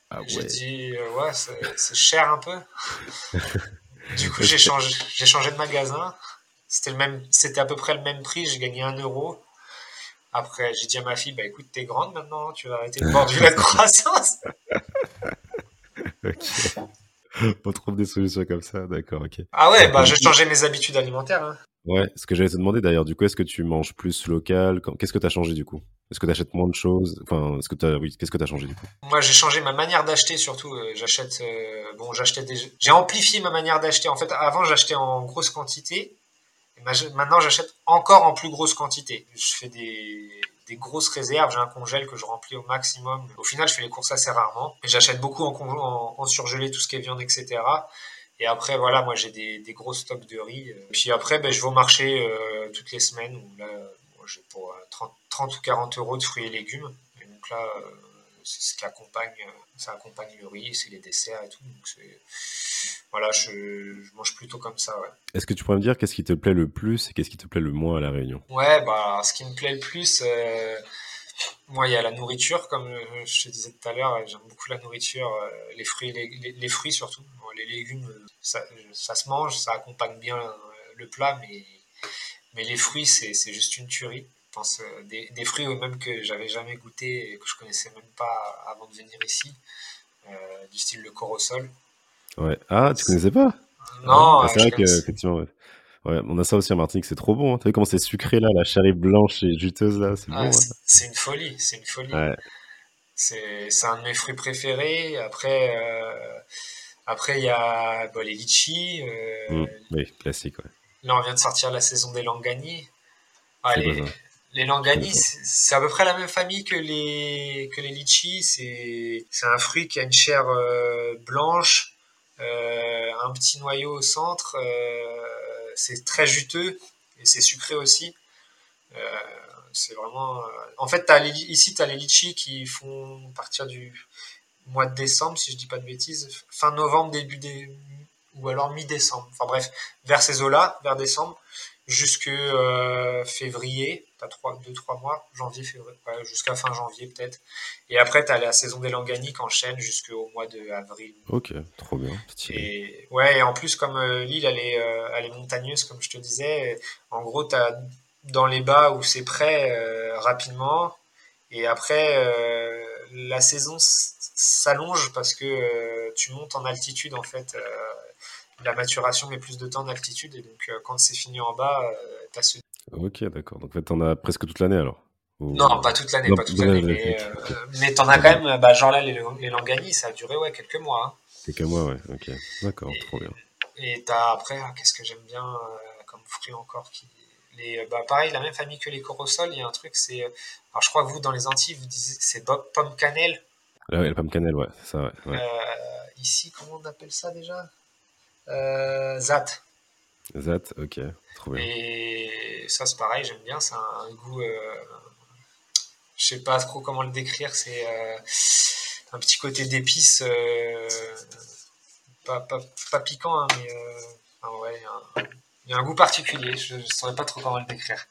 S1: Ah ouais. J'ai dit, ouais, c'est cher un peu. *laughs* Du coup, j'ai changé, j'ai changé de magasin. C'était le même, c'était à peu près le même prix. J'ai gagné un euro. Après, j'ai dit à ma fille, bah écoute, t'es grande maintenant, tu vas arrêter de boire du lait de croissance. *laughs*
S2: On trouve des solutions comme ça, d'accord, ok.
S1: Ah ouais, bah j'ai changé mes habitudes alimentaires. Hein.
S2: Ouais, ce que j'allais te demander d'ailleurs, du coup, est-ce que tu manges plus local? Qu'est-ce que tu as changé du coup? Est-ce que tu achètes moins de choses? Enfin, ce que as... oui, qu'est-ce que tu as changé du coup?
S1: Moi, j'ai changé ma manière d'acheter surtout. Euh, j'achète, euh, bon, j'achetais des... J'ai amplifié ma manière d'acheter. En fait, avant, j'achetais en grosse quantité. maintenant, j'achète encore en plus grosse quantité. Je fais des, des grosses réserves. J'ai un congèle que je remplis au maximum. Au final, je fais les courses assez rarement. J'achète beaucoup en, en, en surgelé, tout ce qui est viande, etc. Et après, voilà, moi j'ai des, des, gros stocks de riz. Puis après, ben, je vais au marché euh, toutes les semaines où là, j'ai pour 30, euh, 30, ou 40 euros de fruits et légumes. Et donc là, euh, c'est ce qui accompagne, ça accompagne le riz, c'est les desserts et tout. Donc voilà, je, je, mange plutôt comme ça. Ouais.
S2: Est-ce que tu pourrais me dire qu'est-ce qui te plaît le plus et qu'est-ce qui te plaît le moins à la Réunion?
S1: Ouais, bah, ce qui me plaît le plus, euh, moi, il y a la nourriture, comme je te disais tout à l'heure, j'aime beaucoup la nourriture, les fruits, les, les, fruits surtout. les légumes, ça, ça, se mange, ça accompagne bien le plat, mais, mais les fruits, c'est juste une tuerie. Je pense, des, des fruits même que j'avais jamais goûté et que je connaissais même pas avant de venir ici, du style le corosol.
S2: Ouais. Ah, tu connaissais pas?
S1: Non.
S2: Ah, c'est vrai qu'effectivement, ouais. ouais. on a ça aussi à Martinique, c'est trop bon. Hein. T'as vu comment c'est sucré là, la charie blanche et juteuse là, c'est bon.
S1: C'est une folie, c'est une folie. C'est un de mes fruits préférés. Après, euh, après il y a bah, les litchis. Euh,
S2: mmh. oui, classique. Ouais.
S1: Là, on vient de sortir la saison des langani. Ah, les, les langani, c'est à peu près la même famille que les que les litchis. C'est un fruit qui a une chair euh, blanche euh, un petit noyau au centre. Euh, c'est très juteux et c'est sucré aussi. Euh, c'est vraiment. En fait, as ici, tu as les litchis qui font partir du mois de décembre, si je dis pas de bêtises, fin novembre, début des. ou alors mi-décembre. Enfin bref, vers ces eaux-là, vers décembre jusque euh, février, t'as trois, deux, trois mois, janvier, février, jusqu'à fin janvier peut-être. Et après, t'as la saison des Langaniques qui enchaîne jusqu'au mois de avril.
S2: Ok, trop bien.
S1: Et ouais, et en plus, comme euh, l'île, elle est, euh, elle est montagneuse, comme je te disais, en gros, t'as dans les bas où c'est prêt rapidement, et après, la saison s'allonge parce que tu montes en altitude en fait la maturation met plus de temps d'altitude et donc euh, quand c'est fini en bas, euh, tu as ce.
S2: Ok, d'accord. Donc en fait, t'en as presque toute l'année alors?
S1: Non, pas toute l'année, pas toute l'année. Mais, euh, mais t'en as quand même, bah, genre là, les, les Langani, ça a duré ouais, quelques mois. Hein.
S2: Quelques mois, ouais, ok. D'accord, trop bien.
S1: Et t'as après, ah, qu'est-ce que j'aime bien comme fruit encore qui. Les, bah, pareil, la même famille que les corosols, il y a un truc, c'est. Alors je crois que vous, dans les Antilles, vous disiez c'est pomme cannelle.
S2: Ah ouais, la pomme cannelle, ouais, c'est ça, ouais.
S1: ici, comment on appelle ça déjà? Zat.
S2: Zat, ok, trop bien.
S1: Et ça, c'est pareil, j'aime bien. C'est un goût. Euh, je sais pas trop comment le décrire. C'est euh, un petit côté d'épices. Pas, pas, piquant, hein, mais ouais, il y, a un goût particulier. Je ne saurais pas trop comment le décrire.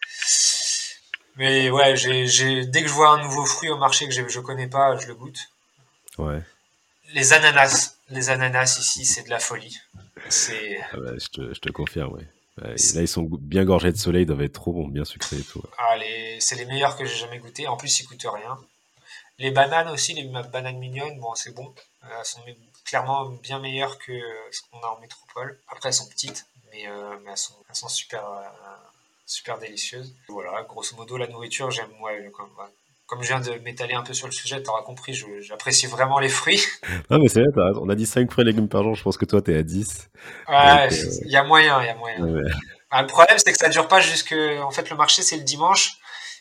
S1: Mais ouais, dès que je vois un nouveau fruit au marché que je ne connais pas, je le goûte.
S2: Ouais.
S1: Les ananas. Les ananas ici, c'est de la folie. Ah
S2: bah, je, te, je, te, confirme, ouais. Là, ils sont bien gorgés de soleil, ils doivent être trop bons, bien sucrés et tout.
S1: Ah, c'est les meilleurs que j'ai jamais goûté. En plus, ils coûtent rien. Les bananes aussi, les bananes mignonnes, bon, c'est bon. Elles sont clairement bien meilleures que ce qu'on a en métropole. Après, elles sont petites, mais, euh, mais elles, sont, elles, sont, super, euh, super délicieuses. Voilà, grosso modo, la nourriture, j'aime, ouais, comme, comme je viens de m'étaler un peu sur le sujet, tu auras compris, j'apprécie vraiment les fruits. *laughs*
S2: Non, mais c'est vrai, on a dit 5 fruits et légumes par jour, je pense que toi, tu es à 10.
S1: Ouais, euh, il y a moyen, il y a moyen. Ah, le problème, c'est que ça dure pas jusque. En fait, le marché, c'est le dimanche.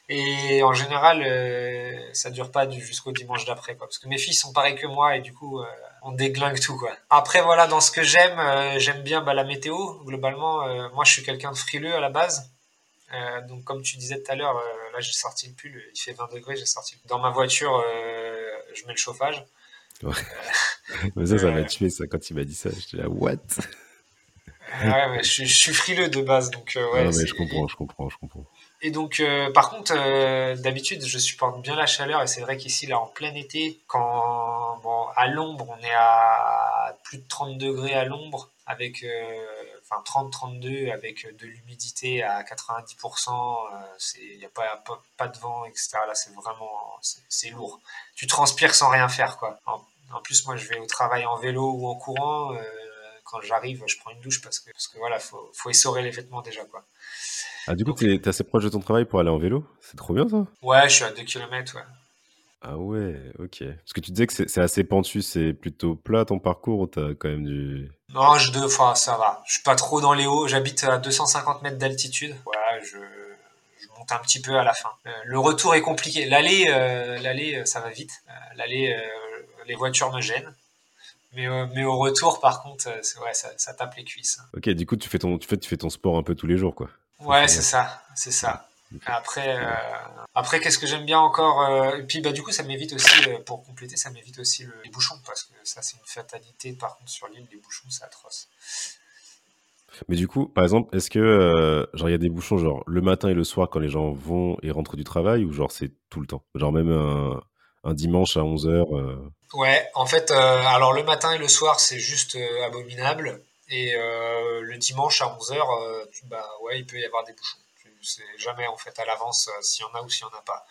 S1: Et en général, euh, ça dure pas jusqu'au dimanche d'après, Parce que mes filles sont pareilles que moi et du coup, euh, on déglingue tout, quoi. Après, voilà, dans ce que j'aime, j'aime bien bah, la météo. Globalement, moi, je suis quelqu'un de frileux à la base. Euh, donc, comme tu disais tout à l'heure, euh, là j'ai sorti le pull, il fait 20 degrés, j'ai sorti. Dans ma voiture, euh, je mets le chauffage.
S2: Ouais. *laughs* mais ça, ça m'a tué ça quand il m'a dit ça. J'étais là, what?
S1: Ouais, mais je, suis frileux de base, donc ouais.
S2: Non, mais je comprends, je comprends, je comprends.
S1: Et donc, par contre, d'habitude, je supporte bien la chaleur, et c'est vrai qu'ici, là, en plein été, quand, bon, à l'ombre, on est à plus de 30 degrés à l'ombre, avec enfin 30-32 avec de l'humidité à 90%, il n'y a pas, pas, de vent, etc. Là, c'est vraiment, c'est lourd. Tu transpires sans rien faire, quoi. En, plus, moi, je vais au travail en vélo ou en courant. Euh, quand j'arrive, je prends une douche parce que, parce que voilà, faut, faut essorer les vêtements déjà, quoi.
S2: Ah, du coup, tu es, assez proche de ton travail pour aller en vélo? C'est trop bien, ça
S1: Ouais, je suis à 2 km, ouais.
S2: Ah ouais, ok. Parce que tu disais que c'est assez pentu, c'est plutôt plat ton parcours ou t'as quand même du...
S1: Non, je deux fois, ça va. Je suis pas trop dans les hauts, j'habite à 250 mètres d'altitude. Voilà, je, monte un petit peu à la fin. Euh, le retour est compliqué. L'aller, euh, l'aller, euh, ça va vite. l'aller, les voitures me gênent. Mais, mais au retour, par contre, ouais, ça, ça, tape les cuisses.
S2: Ok, du coup, tu fais, ton, tu, fais, tu fais ton sport un peu tous les jours, quoi.
S1: Ouais, c'est ça, c'est ça. Après, euh, après qu'est-ce que j'aime bien encore euh, Et puis, bah, du coup, ça m'évite aussi, euh, pour compléter, ça m'évite aussi le, les bouchons, parce que ça, c'est une fatalité. Par contre, sur l'île, les bouchons, c'est atroce.
S2: Mais du coup, par exemple, est-ce que genre il y a des bouchons genre le matin et le soir quand les gens vont et rentrent du travail ou genre c'est tout le temps? Genre même un, un dimanche à 11h
S1: Ouais, en fait, alors le matin et le soir, c'est juste abominable. Et le dimanche à 11h, bah ouais, il peut y avoir des bouchons sais jamais en fait à l'avance euh, s'il y en a ou s'il y en a pas.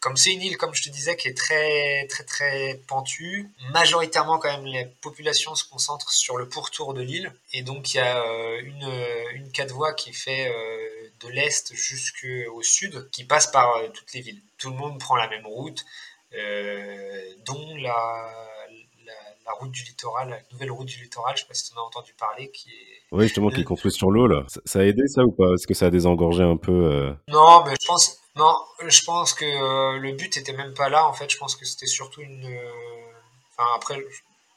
S1: Comme c'est une île, comme je te disais, qui est très très très pentue, majoritairement quand même les populations se concentrent sur le pourtour de l'île et donc il y a euh, une une quatre voies qui fait euh, de l'est jusqu'au sud, qui passe par toutes les villes. Tout le monde prend la même route, dont la la route du littoral, la nouvelle route du littoral, je sais pas si tu en as entendu parler, qui est...
S2: Oui, justement, qui est construite sur l'eau, là. Ça, a aidé, ça, ou pas? Est-ce que ça a désengorgé un peu euh?
S1: Non, mais je pense... Non, je pense que euh, le but était même pas là, en fait. Je pense que c'était surtout une... Euh, enfin, après,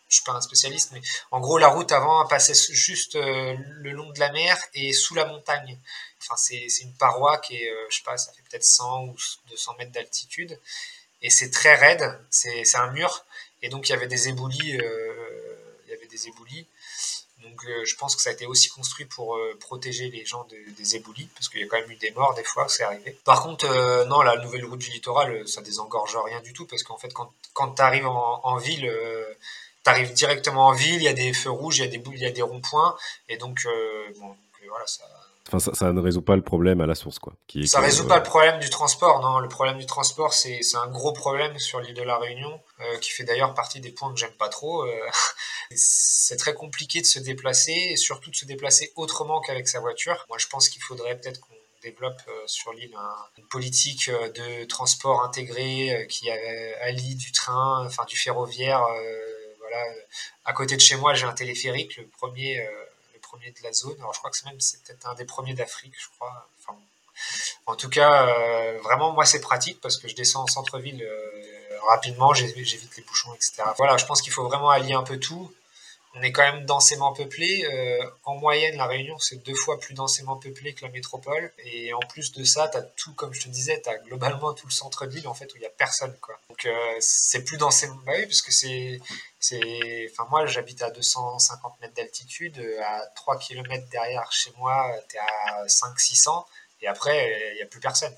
S1: je suis pas un spécialiste, mais en gros, la route avant passait juste le long de la mer et sous la montagne. Enfin, c'est une paroi qui est, je sais pas, ça fait peut-être 100 ou 200 mètres d'altitude. Et c'est très raide, c'est un mur. Et donc il y avait des éboulis, euh, il y avait des éboulis. Donc euh, je pense que ça a été aussi construit pour euh, protéger les gens des éboulis, parce qu'il y a quand même eu des morts des fois, c'est arrivé. Par contre, non, la nouvelle route du littoral, ça désengorge rien du tout, parce qu'en fait, quand, quand tu arrives en, ville, tu arrives directement en ville, il y a des feux rouges, il y a des, des ronds-points, et donc, voilà, ça,
S2: Enfin, ça, ne résout pas le problème à la source, quoi.
S1: Qui ça ne résout pas le problème du transport, non. Le problème du transport, c'est un gros problème sur l'île de la Réunion, euh, qui fait d'ailleurs partie des points que j'aime pas trop. Euh, *laughs* c'est très compliqué de se déplacer, et surtout de se déplacer autrement qu'avec sa voiture. Moi, je pense qu'il faudrait peut-être qu'on développe euh, sur l'île une politique de transport intégré qui allie du train, enfin du ferroviaire. voilà. À côté de chez moi, j'ai un téléphérique, le premier de la zone. Alors je crois que c'est même c'est peut-être un des premiers d'Afrique, je crois. Enfin, en tout cas, euh, vraiment moi c'est pratique parce que je descends en centre-ville euh, rapidement, j'évite les bouchons, etc. Voilà, je pense qu'il faut vraiment allier un peu tout on est quand même densément peuplé. Euh, en moyenne, la Réunion, c'est deux fois plus densément peuplé que la métropole. Et en plus de ça, tu as tout, comme je te disais, tu as globalement tout le centre de l'île, en fait, où il n'y a personne. Quoi. Donc, euh, c'est plus densément... Bah oui, parce que c'est... Enfin, moi, j'habite à 250 mètres d'altitude. À 3 km derrière chez moi, tu es à 500-600. Et après, il n'y a plus personne.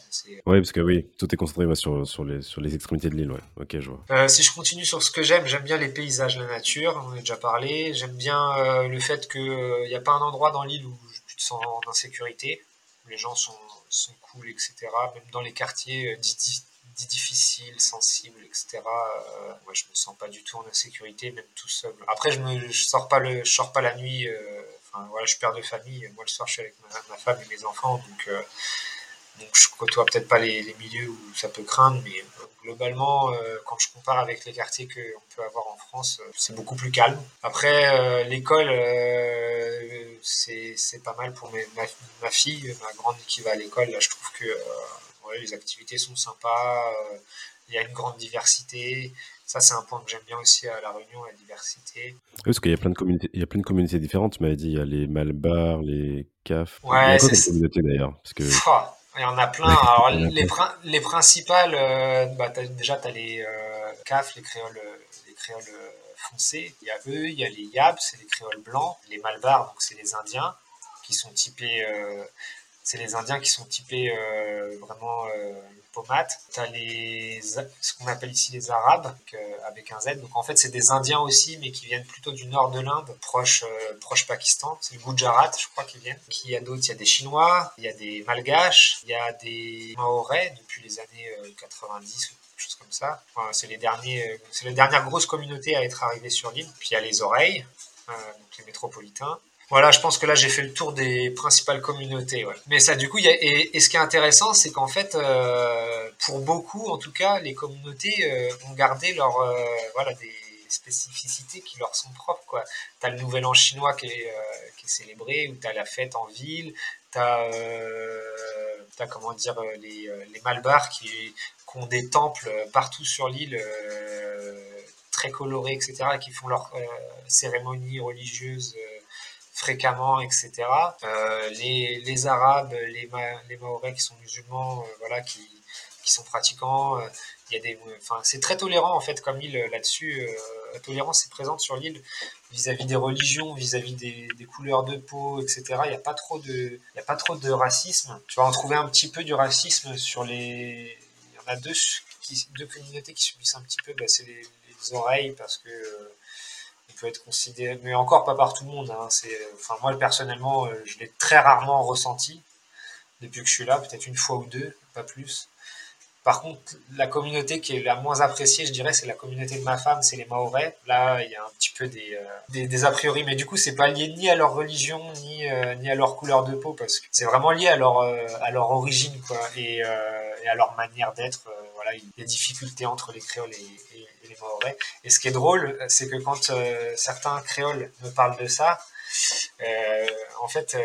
S2: Oui, parce que oui, tout est concentré sur, sur, les, sur les extrémités de l'île. Ouais. Ok, je vois.
S1: Euh, si je continue sur ce que j'aime, j'aime bien les paysages, la nature, on en a déjà parlé. J'aime bien euh, le fait qu'il n'y a pas un endroit dans l'île où tu te sens en insécurité. Les gens sont, sont cool, etc. Même dans les quartiers euh, dits, difficiles, sensibles, etc. moi, je me sens pas du tout en insécurité, même tout seul. Après, je ne je sors, pas le, je sors pas la nuit voilà, je suis père de famille. Moi, le soir, je suis avec ma, femme et mes enfants. Donc, euh, donc je côtoie peut-être pas les, milieux où ça peut craindre. Mais euh, globalement, euh, quand je compare avec les quartiers qu'on peut avoir en France, c'est beaucoup plus calme. Après, l'école, c'est pas mal pour ma, fille, ma grande qui va à l'école. Là, je trouve que les activités sont sympas. Il y a une grande diversité. Ça, c'est un point que j'aime bien aussi à La Réunion, la diversité.
S2: Oui, parce qu'il y a plein de communautés, il y a plein de communautés différentes. Tu m'avais dit, il y a les Malbars, les CAF.
S1: Ouais,
S2: il y a communautés d'ailleurs? Parce que... *laughs*
S1: Il y en a plein. Alors, les, les, principales, euh, bah, déjà, tu as les euh, CAF, les créoles, les créoles euh, foncés. Il y a eux, il y a les YAB, c'est les créoles blancs. Les Malbars, donc c'est les Indiens qui sont typés. C'est les Indiens qui sont typés vraiment pomates. Tu as les, ce qu'on appelle ici les Arabes, avec, un Z. Donc en fait, c'est des Indiens aussi, mais qui viennent plutôt du nord de l'Inde, proche, euh, proche Pakistan. C'est le Gujarat, je crois, qu'ils viennent. Il y a d'autres, il y a des Chinois, il y a des Malgaches, il y a des Maorais depuis les années 90 euh, ou quelque chose comme ça. c'est les derniers, euh, c'est la dernière grosse communauté à être arrivée sur l'île. Puis il y a les oreilles, donc les métropolitains. Voilà, je pense que là j'ai fait le tour des principales communautés. Mais ça, du coup, et, ce qui est intéressant, c'est qu'en fait, euh, pour beaucoup, en tout cas, les communautés euh, ont gardé leur, euh, voilà, des spécificités qui leur sont propres. Quoi. As le Nouvel An chinois qui est, célébré, ou as la fête en ville, t'as, as comment dire, les, les Malbars qui, qui, ont des temples partout sur l'île très colorés, etc., qui font leurs cérémonies religieuses fréquemment, etc. les, les Arabes, les, Maorais qui sont musulmans, voilà, qui, sont pratiquants. Il y a des, enfin, c'est très tolérant en fait comme île là-dessus. la tolérance est présente sur l'île vis-à-vis des religions, vis-à-vis des, couleurs de peau, etc. Il n'y a pas trop de, il a pas trop de racisme. Tu vas en trouver un petit peu du racisme sur les, il y en a deux, qui, deux communautés qui subissent un petit peu, bah, c'est les, les, oreilles parce que euh, peut être considéré, mais encore pas par tout le monde. Hein. C'est, enfin moi personnellement, euh, je l'ai très rarement ressenti depuis que je suis là, peut-être une fois ou deux, pas plus. Par contre, la communauté qui est la moins appréciée, je dirais, c'est la communauté de ma femme, c'est les Maorais. Là, il y a un petit peu des, euh, des, a priori, mais du coup, c'est pas lié ni à leur religion, ni, euh, ni à leur couleur de peau, parce que c'est vraiment lié à leur, à leur origine, quoi, et à leur manière d'être. Voilà, les difficultés entre les créoles et, les Maorais. Et ce qui est drôle, c'est que quand certains créoles me parlent de ça, en fait,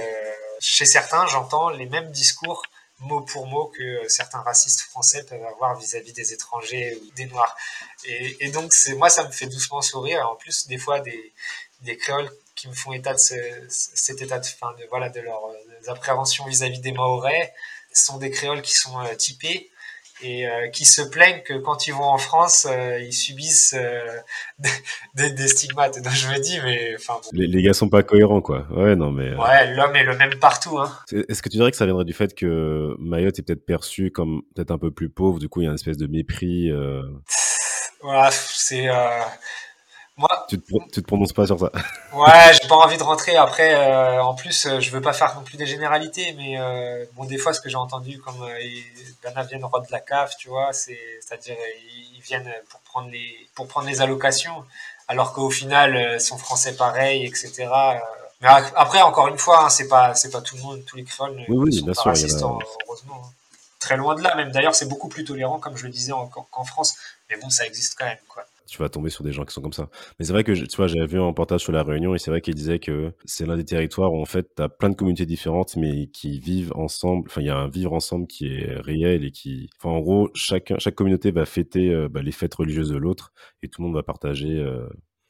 S1: chez certains, j'entends les mêmes discours mot pour mot que certains racistes français peuvent avoir vis-à-vis des étrangers ou des noirs. Et, donc, moi, ça me fait doucement sourire. En plus, des fois, des, des créoles qui me font état de ce, cet état de, voilà, de leurs appréhensions vis-à-vis des Maorais sont des créoles qui sont euh, typés et euh, qui se plaignent que quand ils vont en France, euh, ils subissent euh, *laughs* des, des, stigmates. Donc je me dis, mais enfin.
S2: Les, les, gars sont pas cohérents, quoi. Ouais, non, mais.
S1: Ouais, l'homme est le même partout. Hein.
S2: Est-ce que tu dirais que ça viendrait du fait que Mayotte est peut-être perçu comme peut-être un peu plus pauvre, du coup il y a une espèce de mépris.
S1: Voilà, c'est.
S2: Moi, tu te, tu te prononces pas sur ça. *laughs*
S1: ouais, j'ai pas envie de rentrer. Après, euh, en plus, euh, je veux pas faire non plus des généralités, mais euh, bon, des fois, ce que j'ai entendu, comme Dana vient de la cave, tu vois, c'est, c'est-à-dire ils viennent pour prendre les pour prendre les allocations, alors qu'au final, euh, son français pareil, etc. Mais après, encore une fois, hein, c'est pas c'est pas tout le monde, tous les créoles ne
S2: oui, oui,
S1: sont
S2: bien
S1: pas
S2: sûr,
S1: racistes,
S2: a...
S1: heureusement. Hein. Très loin de là, même. D'ailleurs, c'est beaucoup plus tolérant, comme je le disais, qu'en France. Mais bon, ça existe quand même, quoi
S2: tu vas tomber sur des gens qui sont comme ça. Mais c'est vrai que, tu vois, j'avais vu un reportage sur la Réunion et c'est vrai qu'il disait que c'est l'un des territoires où, en fait, tu as plein de communautés différentes, mais qui vivent ensemble. Enfin, il y a un vivre ensemble qui est réel et qui, enfin, en gros, chaque, chaque communauté va fêter euh, bah, les fêtes religieuses de l'autre et tout le monde va partager. Euh,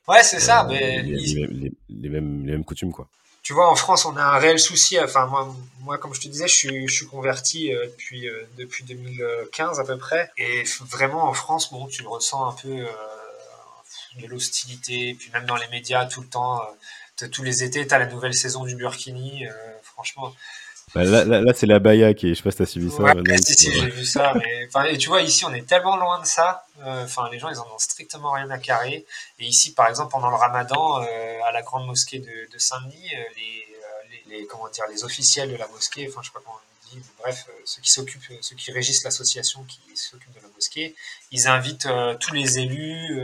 S1: ouais, c'est ça,
S2: euh,
S1: mais.
S2: Les, les, les, les, mêmes, les mêmes coutumes, quoi.
S1: Tu vois, en France, on a un réel souci. Enfin, moi, moi comme je te disais, je suis, je suis converti euh, depuis, euh, depuis 2015 à peu près. Et vraiment, en France, bon, tu ressens un peu euh, de l'hostilité, puis même dans les médias tout le temps, euh, tous les étés, tu as la nouvelle saison du Burkini, euh, franchement.
S2: Bah là, là, là c'est la Baya qui est, je sais pas si t'as suivi ça.
S1: Ouais, si, si, j'ai vu ça. Mais, et tu vois, ici, on est tellement loin de ça. Euh, enfin, les gens, ils en ont strictement rien à carrer. Et ici, par exemple, pendant le ramadan, euh, à la grande mosquée de, de Saint-Denis, les, les, les, comment dire, les officiels de la mosquée, enfin, je sais pas comment bref, ceux qui s'occupent, ceux qui régissent l'association qui s'occupe de la mosquée, ils invitent tous les élus,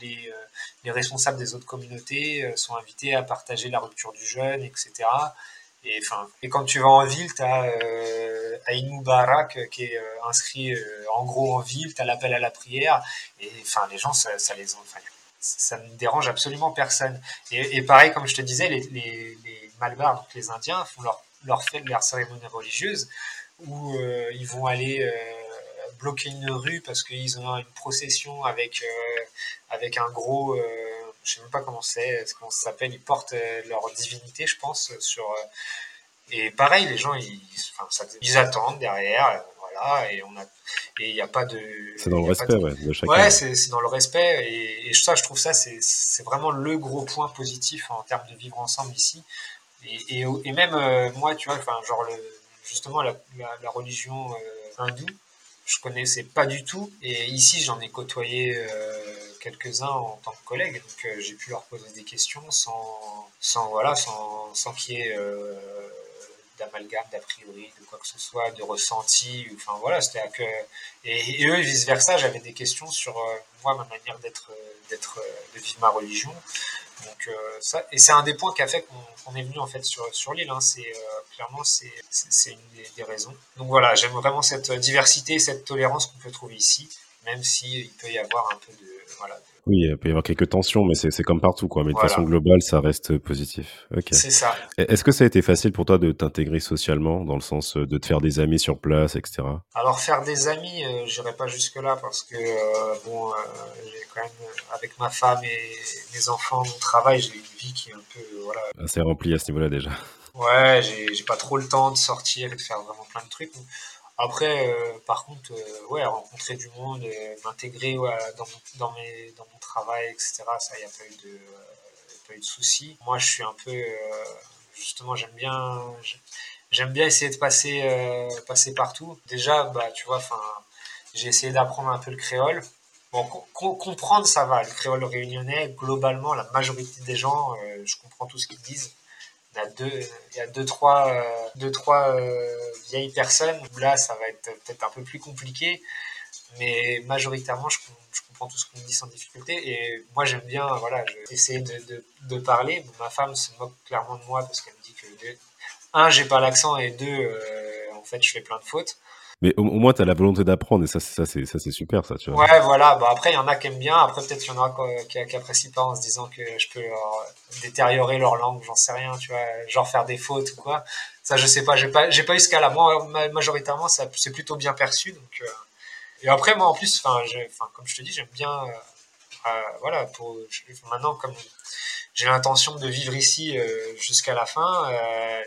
S1: les, les, responsables des autres communautés sont invités à partager la rupture du jeûne, etc. Et, quand tu vas en ville, tu as euh, Aïn Moubarak qui est euh, inscrit euh, en gros en ville, tu as l'appel à la prière, et les gens, ça, ne dérange absolument personne. Et, et, pareil, comme je te disais, les, les, les Malbars, donc les Indiens, font leur, leur fête, leur cérémonie religieuse, où euh, ils vont aller euh, bloquer une rue parce qu'ils ont une procession avec, euh, avec un gros, je sais même pas comment c'est, comment ça s'appelle, ils portent leur divinité, je pense, sur. et pareil, les gens, ils, enfin, ça, ils attendent derrière, voilà, et on a, et il n'y a pas de.
S2: C'est dans le respect, de, ouais, de chacun.
S1: Ouais, c'est dans le respect, et, et, ça, je trouve ça, c'est vraiment le gros point positif en termes de vivre ensemble ici. Et, même moi, tu vois, enfin, genre justement la, religion hindoue je connaissais pas du tout. Et ici, j'en ai côtoyé euh, quelques-uns en tant que collègue, donc euh, j'ai pu leur poser des questions sans, sans voilà, sans, sans qu'il y ait euh, d'amalgame, d'a priori, de quoi que ce soit, de ressenti. Enfin voilà, c'était que et, et, eux vice versa, j'avais des questions sur moi, ma manière d'être, d'être, de vivre ma religion. Donc euh, ça, et c'est un des points qui a fait qu'on qu est venu en fait sur, sur l'île. Hein. C'est euh, clairement c'est, une des, des, raisons. Donc voilà, j'aime vraiment cette diversité, cette tolérance qu'on peut trouver ici. même s'il peut y avoir un peu de, voilà,
S2: oui, il peut y avoir quelques tensions, mais c'est comme partout, quoi. Mais de façon globale, ça reste positif. Ok.
S1: C'est ça.
S2: Est-ce que ça a été facile pour toi de t'intégrer socialement, dans le sens euh, de te faire des amis sur place, etc.
S1: Alors faire des amis, je euh, j'irai pas jusque là parce que euh, bon, j'ai quand même avec ma femme et mes enfants, mon travail, j'ai une vie qui est un peu voilà.
S2: Assez remplie à ce niveau-là déjà.
S1: Ouais, j'ai pas trop le temps de sortir et de faire vraiment plein de trucs. Après, par contre, ouais, rencontrer du monde, m'intégrer dans, mon travail, etc. Ça, il n'y a pas eu de, euh, pas soucis. Moi, je suis un peu, euh, justement, j'aime bien, essayer de passer, euh, partout. Déjà, bah, tu vois, j'ai essayé d'apprendre un peu le créole. Bon, comprendre, ça va. Le créole réunionnais, globalement, la majorité des gens, je comprends tout ce qu'ils disent. Il y a deux, trois, deux, trois vieilles personnes où là, ça va être peut-être un peu plus compliqué. Mais majoritairement, je, comprends tout ce qu'on me dit sans difficulté. Et moi, j'aime bien, voilà, essayer de, parler. ma femme se moque clairement de moi parce qu'elle me dit que, un, j'ai pas l'accent, et deux, euh, en fait, je fais plein de fautes.
S2: Mais au, moins, tu as la volonté d'apprendre, et ça, ça c'est super, ça, tu
S1: vois. Ouais, voilà. Bah, après, il y en a qui aiment bien. Après, peut-être qu'il y en a qui, qui apprécient pas en se disant que je peux détériorer leur langue, j'en sais rien, tu vois, genre faire des fautes ou quoi. Ça, je sais pas. J'ai pas, pas eu ce cas-là. Moi, majoritairement, c'est plutôt bien perçu. Euh, et après, moi, en plus, enfin, comme je te dis, j'aime bien, euh, euh, voilà, pour maintenant, comme j'ai l'intention de vivre ici euh, jusqu'à la fin,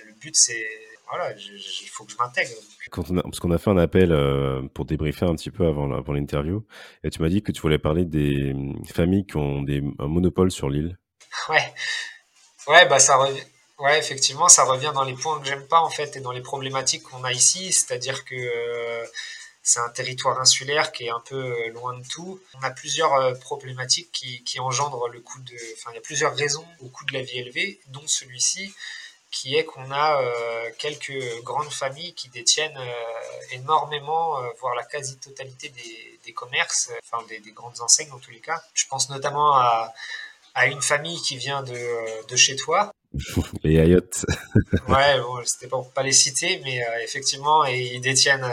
S1: le but, c'est, voilà, il faut que je m'intègre.
S2: Parce qu'on a fait un appel pour débriefer un petit peu avant, avant l'interview, et tu m'as dit que tu voulais parler des familles qui ont des, un monopole sur l'île.
S1: Ouais, ouais, bah ça revient. Ouais, effectivement, ça revient dans les points que j'aime pas en fait et dans les problématiques qu'on a ici, c'est-à-dire que c'est un territoire insulaire qui est un peu euh, loin de tout. On a plusieurs euh, problématiques qui, qui engendrent le coût de. Enfin, il y a plusieurs raisons au coût de la vie élevé, dont celui-ci, qui est qu'on a euh, quelques grandes familles qui détiennent énormément, voire la quasi-totalité des, des, commerces, enfin des, des, grandes enseignes en tous les cas. Je pense notamment à, à une famille qui vient de, de chez toi. *laughs*
S2: Les Ayotte. *laughs*
S1: ouais, bon, c'était pour pas les citer, mais effectivement, et ils détiennent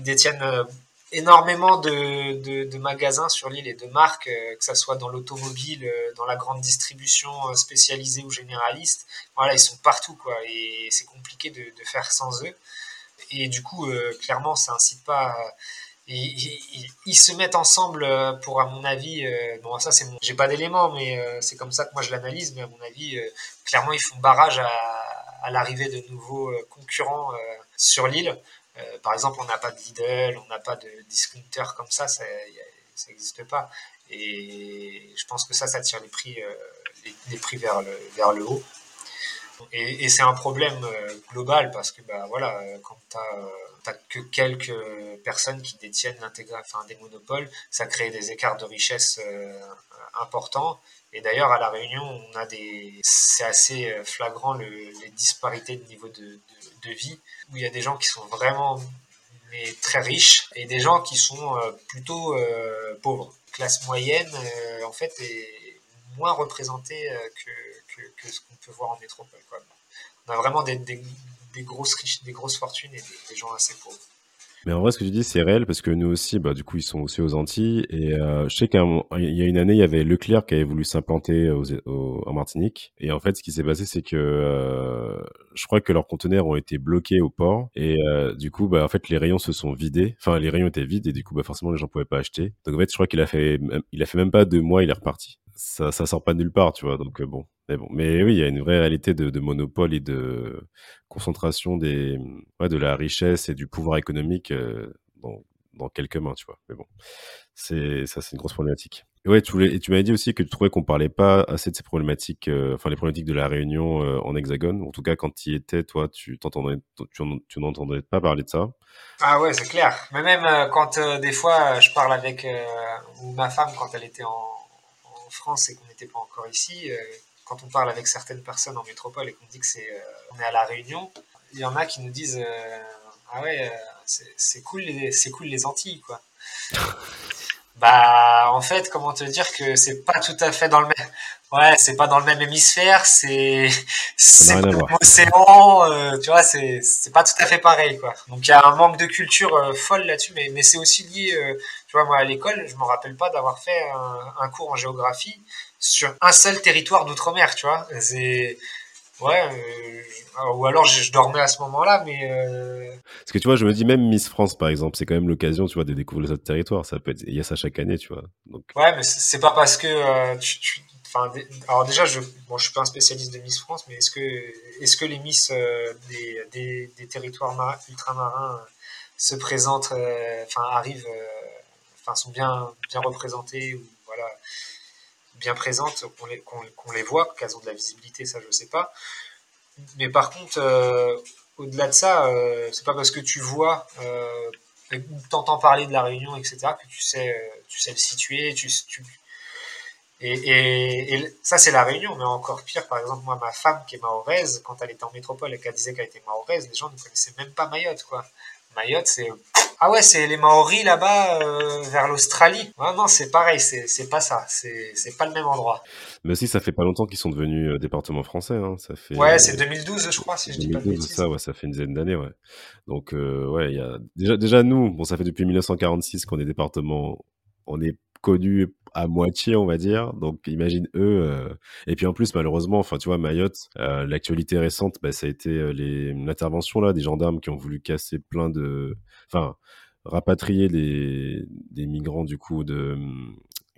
S1: ils détiennent euh, énormément de, de, magasins sur l'île et de marques, euh, que ce soit dans l'automobile, euh, dans la grande distribution spécialisée ou généraliste. Voilà, ils sont partout, quoi, et c'est compliqué de, de, faire sans eux. Et du coup, clairement, ça incite pas. Ils, ils, se mettent ensemble pour, à mon avis, bon, ça c'est mon. J'ai pas d'éléments, mais c'est comme ça que moi je l'analyse, mais à mon avis, clairement, ils font barrage à, à l'arrivée de nouveaux concurrents sur l'île euh, par exemple, on n'a pas de Lidl, on n'a pas de discounter comme ça, ça n'existe pas. Et je pense que ça, ça tire les prix, euh, les, prix vers le, vers le haut. Et, c'est un problème euh, global parce que bah, voilà, quand tu n'as que quelques personnes qui détiennent enfin, des monopoles, ça crée des écarts de richesse importants. Et d'ailleurs, à La Réunion, on a des, c'est assez flagrant les disparités de niveau de, de vie où il y a des gens qui sont vraiment mais très riches et des gens qui sont euh, plutôt euh, pauvres. Classe moyenne, euh, en fait, est moins représentée que, que, ce qu'on peut voir en métropole. Quoi. On a vraiment des, des, des grosses riches, des grosses fortunes et des gens assez pauvres.
S2: Mais en vrai, ce que tu dis, c'est réel parce que nous aussi, bah, du coup, ils sont aussi aux Antilles. Et euh, je sais qu'il y a une année, il y avait Leclerc qui avait voulu s'implanter en Martinique. Et en fait, ce qui s'est passé, c'est que euh, je crois que leurs conteneurs ont été bloqués au port. Et euh, du coup, bah, en fait, les rayons se sont vidés. Enfin, les rayons étaient vides et du coup, bah, forcément, les gens pouvaient pas acheter. Donc en fait, je crois qu'il a fait, il a fait même pas deux mois, il est reparti. Ça, ça sort pas nulle part, tu vois. Donc bon, mais bon, mais oui, il y a une vraie réalité de, monopole et de concentration des, de la richesse et du pouvoir économique euh, dans, quelques mains, tu vois. Mais bon, c'est ça, c'est une grosse problématique. Et tu, voulais, et tu m'avais dit aussi que tu trouvais qu'on parlait pas assez de ces problématiques, euh, enfin les problématiques de la Réunion euh, en Hexagone. En tout cas, quand tu y étais, toi, tu n'entendais pas parler de ça.
S1: Ah ouais, c'est clair. Mais même quand des fois je parle avec ma femme quand elle était en France et qu'on n'était pas encore ici quand on parle avec certaines personnes en métropole et qu'on dit que c'est euh, on est à la Réunion, il y en a qui nous disent euh, ah ouais euh, c'est cool les c'est cool les Antilles quoi. *laughs* Bah, en fait, comment te dire que c'est pas tout à fait dans le même, ouais, c'est pas dans le même hémisphère, c'est, c'est pas océan, euh, tu vois, c'est, c'est pas tout à fait pareil, quoi. Donc, il y a un manque de culture folle là-dessus, mais, mais c'est aussi lié, tu vois, moi, à l'école, je me rappelle pas d'avoir fait un, un, cours en géographie sur un seul territoire d'outre-mer, tu vois. C'est, ouais, ou alors je, dormais à ce moment-là, mais. Euh...
S2: Parce que tu vois, je me dis même Miss France, par exemple, c'est quand même l'occasion, tu vois, de découvrir les autres territoires. Ça peut être, il y a ça chaque année, tu vois. Donc...
S1: Ouais, mais c'est pas parce que euh, tu, Enfin, alors déjà, je, bon, je suis pas un spécialiste de Miss France, mais est-ce que, est-ce que les Miss euh, des, des, des, territoires ultramarins euh, se présentent, euh, enfin arrivent, enfin sont bien, bien représentées ou voilà, bien présentes, qu'on les, voit, qu'elles ont de la visibilité, ça je sais pas. Mais par contre, euh, au-delà de ça, euh, c'est pas parce que tu vois euh, t'entends parler de la Réunion, etc., que tu sais, tu sais le situer. Tu, et, ça, c'est la Réunion, mais encore pire, par exemple, moi, ma femme qui est mahoraise, quand elle était en métropole et qu'elle disait qu'elle était mahoraise, les gens ne connaissaient même pas Mayotte, quoi. Mayotte, c'est ah ouais, c'est les Maoris là-bas euh, vers l'Australie. Ah non, c'est pareil, c'est pas ça, c'est pas le même endroit.
S2: Mais aussi, ça fait pas longtemps qu'ils sont devenus euh, département français. Hein. Ça fait,
S1: ouais, c'est 2012, je crois, si je dis pas de
S2: ça, ouais, ça fait une dizaine d'années, ouais. Donc, euh, ouais, il y a déjà, déjà nous, bon, ça fait depuis 1946 qu'on est département, on est connu à moitié, on va dire. Donc, imagine eux. Euh... Et puis en plus, malheureusement, enfin, tu vois, Mayotte, euh, l'actualité récente, bah, ça a été euh, les l'intervention là des gendarmes qui ont voulu casser plein de, enfin, rapatrier des, des migrants du coup de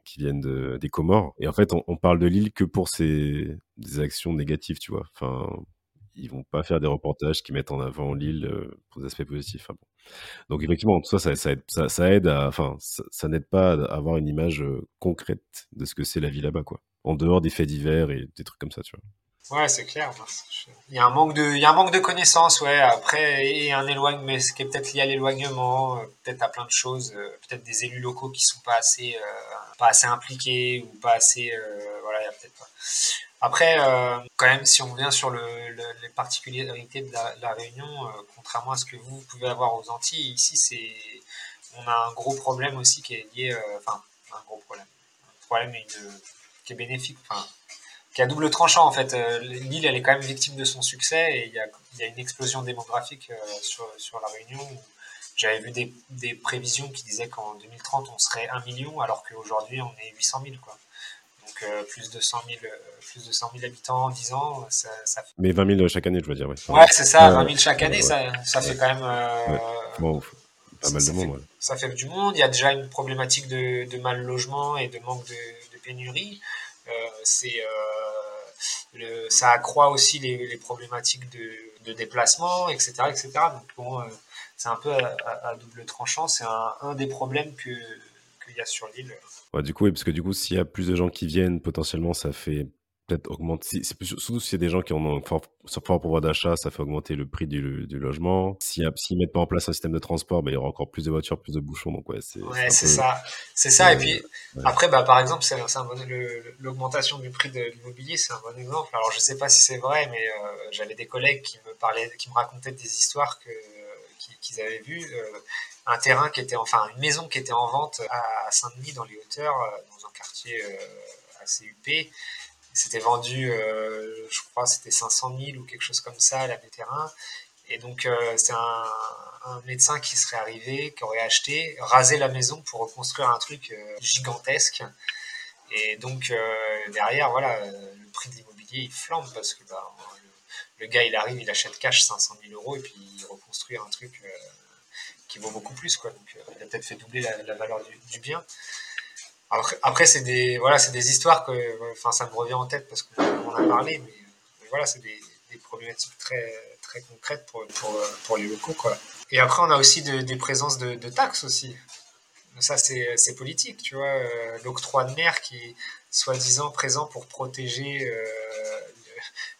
S2: qui viennent de, des Comores. Et en fait, on, parle de l'île que pour ces actions négatives, tu vois. Enfin, ils vont pas faire des reportages qui mettent en avant l'île euh, pour des aspects positifs. Bon. Donc effectivement, tout ça, ça, aide, à, enfin, ça, n'aide pas à avoir une image euh, concrète de ce que c'est la vie là-bas, quoi. En dehors des faits divers et des trucs comme ça, tu vois.
S1: Ouais, c'est clair. Il y a un manque de, il y a un manque de connaissances, ouais. Après, et un éloignement, mais ce qui est peut-être lié à l'éloignement, euh, peut-être à plein de choses, peut-être des élus locaux qui sont pas assez, pas assez impliqués ou pas assez, voilà, il y a peut-être Après, quand même, si on revient sur le, le, les particularités de la, Réunion, contrairement à ce que vous pouvez avoir aux Antilles, ici, c'est, on a un gros problème aussi qui est lié, enfin, un gros problème, un problème qui est bénéfique, enfin qui a double tranchant en fait. Euh, L'île, elle est quand même victime de son succès et il y a, y a, une explosion démographique euh, sur, sur, la Réunion. J'avais vu des, des, prévisions qui disaient qu'en 2030 on serait 1 million alors qu'aujourd'hui on est 800 000 quoi. Donc euh, plus de 100 000 plus de 100 000 habitants en 10 ans, ça, ça fait...
S2: Mais 20 000 chaque année, je veux dire.
S1: Ouais, ouais c'est ça, 20 000 chaque année, ouais, ça, ça fait quand même.
S2: Bon, pas mal de monde.
S1: Fait, ça fait du monde. Il y a déjà une problématique de, de mal logement et de manque de, de pénurie. Euh, c'est le, ça accroît aussi les, les problématiques de, de, déplacement, etc., etc. Donc bon, euh, c'est un peu à, à, double tranchant. C'est un, un, des problèmes que qu'il y a sur l'île.
S2: Ouais, du coup, oui, parce que du coup, s'il y a plus de gens qui viennent, potentiellement, ça fait peut-être augmenter. surtout si c'est des gens qui ont un fort, fort pouvoir d'achat, ça fait augmenter le prix du, du logement. S'ils si mettent pas en place un système de transport, bah, il y aura encore plus de voitures, plus de bouchons. Donc ouais, c'est.
S1: Ouais, ça. C'est ça. Et puis ouais. après, bah, par exemple, c'est l'augmentation du prix de l'immobilier, c'est un bon exemple. Alors je sais pas si c'est vrai, mais euh, j'avais des collègues qui me parlaient, qui me racontaient des histoires que qu'ils avaient vues. Euh, un terrain qui était, enfin, une maison qui était en vente à Saint-Denis dans les hauteurs, euh, dans un quartier euh, assez huppé. C'était vendu, euh, je crois, c'était 500 000 ou quelque chose comme ça à la terrain. Et donc, c'est un, médecin qui serait arrivé, qui aurait acheté, rasé la maison pour reconstruire un truc gigantesque. Et donc, derrière, voilà, le prix de l'immobilier, il flambe parce que bah, le, le, gars, il arrive, il achète cash 500 000 euros et puis il reconstruit un truc qui vaut beaucoup plus. Quoi. Donc, euh, il a peut-être fait doubler la, valeur du, bien. Après, après c'est des voilà, des histoires que, enfin, ça me revient en tête parce qu'on a parlé, mais, voilà, c'est des, des, problématiques très très concrètes pour, pour, pour les locaux, quoi. Et après, on a aussi de, des présences de, de, taxes aussi. Ça, c'est politique, tu vois. Euh, L'octroi de mer qui est soi-disant présent pour protéger euh,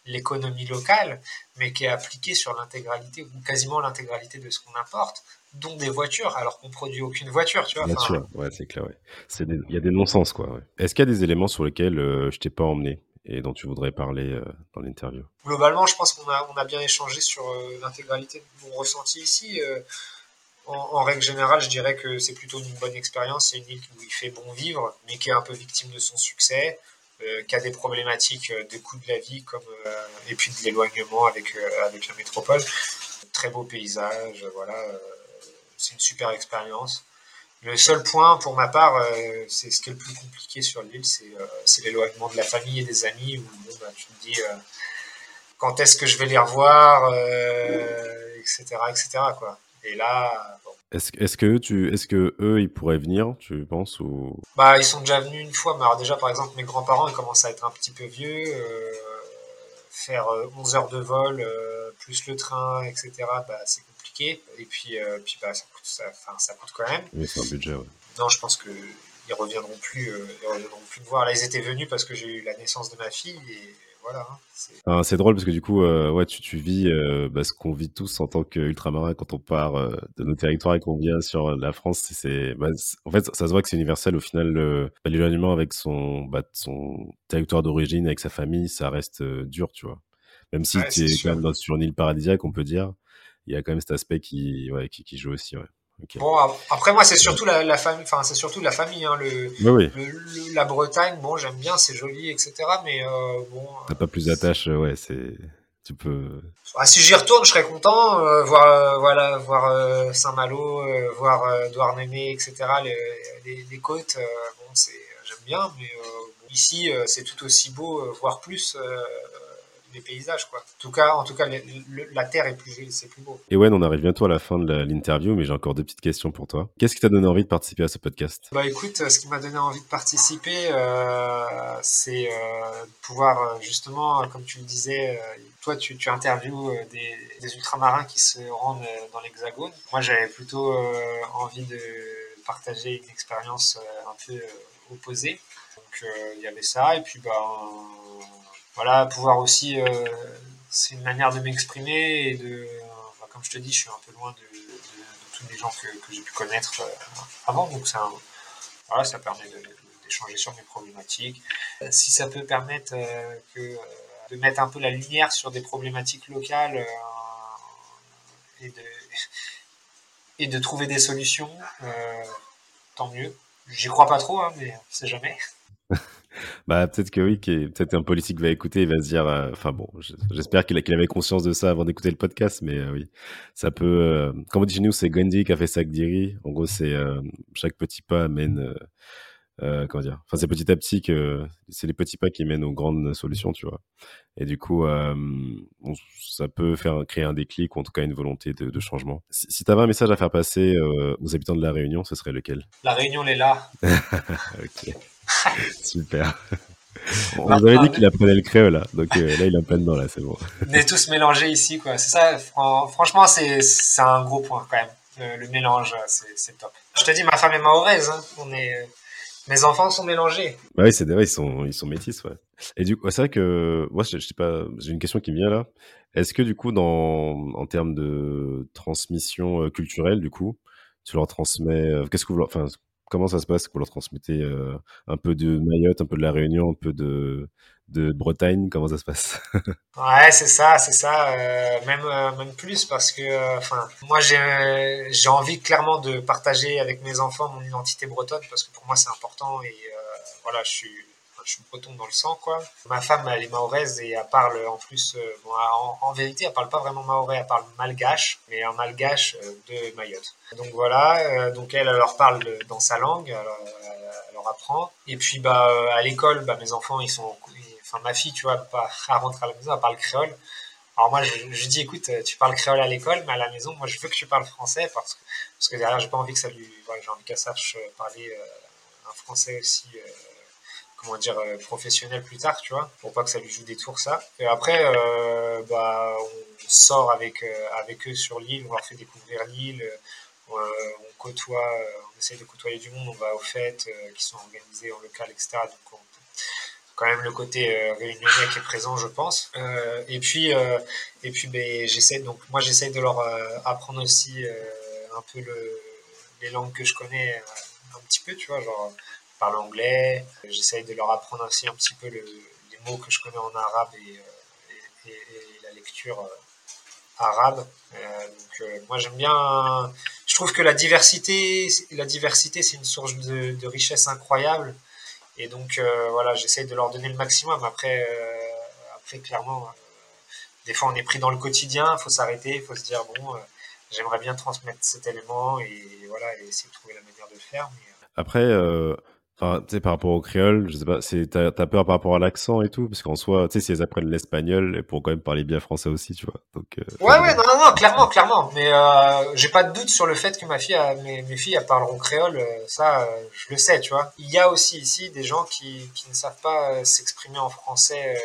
S1: l'économie locale, mais qui est appliqué sur l'intégralité ou quasiment l'intégralité de ce qu'on importe dont des voitures, alors qu'on produit aucune voiture, tu vois.
S2: Bien sûr, ouais, c'est clair, ouais. Il y a des non-sens, quoi. Ouais. Est-ce qu'il y a des éléments sur lesquels euh, je t'ai pas emmené et dont tu voudrais parler euh, dans l'interview?
S1: Globalement, je pense qu'on a, on a bien échangé sur euh, l'intégralité de mon ressenti ici. en, règle générale, je dirais que c'est plutôt une bonne expérience. C'est une île où il fait bon vivre, mais qui est un peu victime de son succès, euh, qui a des problématiques euh, de coût de la vie comme, euh, et puis de l'éloignement avec, avec la métropole. Très beau paysage, voilà. c'est une super expérience. Le seul point, pour ma part, c'est ce qui est le plus compliqué sur l'île, c'est l'éloignement de la famille et des amis, où bah, tu te dis quand est-ce que je vais les revoir, etc., etc. Quoi. Et là,
S2: est-ce, est que tu, est-ce que eux, ils pourraient venir, tu penses ou?
S1: Bah, ils sont déjà venus une fois. Mais alors déjà, par exemple, mes grands-parents, ils commencent à être un petit peu vieux. Euh, faire 11 euh, heures de vol euh, plus le train, etc. Bah, c'est compliqué. Et puis, puis bah, ça coûte, ça, ça coûte quand même.
S2: Oui, c'est un budget. Ouais.
S1: Non, je pense que ils reviendront plus, ils reviendront plus me voir. Là, ils étaient venus parce que j'ai eu la naissance de ma fille et voilà.
S2: Hein, c'est drôle parce que du coup, euh, ouais, tu, tu vis euh, bah, ce qu'on vit tous en tant qu'ultramarin quand on part euh, de nos territoires et qu'on vient sur la France. C'est, bah, en fait, ça se voit que c'est universel. Au final, bah, l'éloignement avec son, bah, son territoire d'origine, avec sa famille, ça reste dur, tu vois. Même si tu es quand même sur une île paradisiaque, on peut dire, il y a quand même cet aspect qui, ouais, qui, qui joue aussi. Ouais.
S1: Bon, après moi c'est surtout la, famille, enfin c'est surtout la famille, hein, le, la Bretagne, bon j'aime bien, c'est joli, etc. Mais euh, bon.
S2: T'as pas plus d'attache, euh, ouais, c'est, tu peux.
S1: Ah, si j'y retourne, je serais content, euh, voir, voilà, voir Saint-Malo, voir Douarnenez, etc. Les, les, côtes, bon c'est, j'aime bien, mais ici c'est tout aussi beau, voire plus les paysages quoi. En tout cas, en tout cas, la terre est plus c'est plus beau.
S2: Et ouais, on arrive bientôt à la fin de l'interview, mais j'ai encore deux petites questions pour toi. Qu'est-ce qui t'a donné envie de participer à ce podcast?
S1: Bah écoute, ce qui m'a donné envie de participer, euh, c'est euh, pouvoir euh, justement, comme tu le disais, toi tu, tu interviews des, des, ultramarins qui se rendent dans l'Hexagone. Moi, j'avais plutôt envie de partager une expérience un peu opposée. Donc il y avait ça, et puis bah voilà, pouvoir aussi, euh, c'est une manière de m'exprimer et de, comme je te dis, je suis un peu loin de, tous les gens que, j'ai pu connaître euh, avant, donc ça, voilà, ça permet d'échanger sur mes problématiques. Si ça peut permettre euh, de mettre un peu la lumière sur des problématiques locales et de, et de trouver des solutions, tant mieux. J'y crois pas trop, hein, mais on sait jamais. *laughs*
S2: Bah, peut-être que oui, peut-être un politique va écouter et va se dire, euh, enfin bon, j'espère qu'il avait conscience de ça avant d'écouter le podcast, mais euh, oui, ça peut, euh, comme on dit chez nous, c'est Gandhi qui a fait ça Diri. En gros, c'est chaque petit pas amène, comment dire, enfin c'est petit à petit que c'est les petits pas qui mènent aux grandes solutions, tu vois. Et du coup, ça peut faire créer un déclic ou en tout cas une volonté de, changement. Si, si tu avais un message à faire passer aux habitants de la Réunion, ce serait lequel?
S1: La Réunion, elle est là.
S2: ok. *laughs* Super. On vous avait dit qu'il apprenait le créole, là. donc euh, là il est en plein dedans, là, c'est bon. *laughs*
S1: On est tous mélangés ici, quoi. C'est ça, franchement, c'est un gros point quand même. Le, mélange, c'est top. Je te dis, ma femme est mahoraise. Hein. On est, mes enfants sont mélangés.
S2: Bah oui, c'est vrai, ils sont, ils sont métis, ouais. Et du coup, c'est vrai que moi, je, sais pas, j'ai une question qui me vient là. Est-ce que du coup, dans, en termes de transmission euh, culturelle, du coup, tu leur transmets, euh, qu'est-ce que vous, enfin, comment ça se passe Vous leur transmettez euh, un peu de Mayotte, un peu de la Réunion, un peu de, Bretagne Comment ça se passe? *laughs*
S1: Ouais, c'est ça, c'est ça. Euh, même, euh, même plus parce que, moi j'ai j'ai envie clairement de partager avec mes enfants mon identité bretonne parce que pour moi c'est important et voilà, je suis je suis breton dans le sang, quoi. Ma femme, elle est mahoraise et elle parle en plus, euh, en, vérité, elle parle pas vraiment mahorais, elle parle malgache, mais un malgache euh, de Mayotte. Donc voilà, euh, donc elle, elle leur parle dans sa langue, elle, leur apprend. Et puis, bah, à l'école, bah, mes enfants, ils sont, enfin, ma fille, tu vois, pas, elle rentre à la maison, elle parle créole. Alors moi, je, je, dis, écoute, tu parles créole à l'école, mais à la maison, moi, je veux que tu parles français parce que, parce que derrière, j'ai pas envie que ça lui, j'ai envie qu'elle sache parler un français aussi comment dire, euh, professionnel plus tard, tu vois, pour pas que ça lui joue des tours, ça. Et après, euh, bah, on sort avec, euh, avec eux sur l'île, on leur fait découvrir l'île, on côtoie, on essaie de côtoyer du monde, on va aux fêtes qui sont organisées en local, etc. Donc, quand même le côté réunionnais qui est présent, je pense. et puis, et puis ben, j'essaie, donc moi j'essaie de leur apprendre aussi un peu le, les langues que je connais un petit peu, tu vois, genre parle anglais. J'essaye de leur apprendre aussi un petit peu les mots que je connais en arabe et, euh, la lecture euh, arabe. Euh, donc, moi, j'aime bien, je trouve que la diversité, la diversité, c'est une source de, richesse incroyable. Et donc, voilà, j'essaye de leur donner le maximum. Après, après clairement, des fois, on est pris dans le quotidien, il faut s'arrêter, il faut se dire, bon, j'aimerais bien transmettre cet élément et voilà, et essayer de trouver la manière de le faire.
S2: Après, Enfin, tu sais, par rapport au créole, je sais pas, t'as, peur par rapport à l'accent et tout, parce qu'en soi, tu sais, si elles apprennent l'espagnol, elles pourront quand même parler bien français aussi, tu vois.
S1: Euh, ouais, ouais, non, non, clairement, clairement. Mais euh, j'ai pas de doute sur le fait que ma fille, mes, filles, elles parleront créole, euh, ça, je le sais, tu vois. Il y a aussi ici des gens qui, qui ne savent pas s'exprimer en français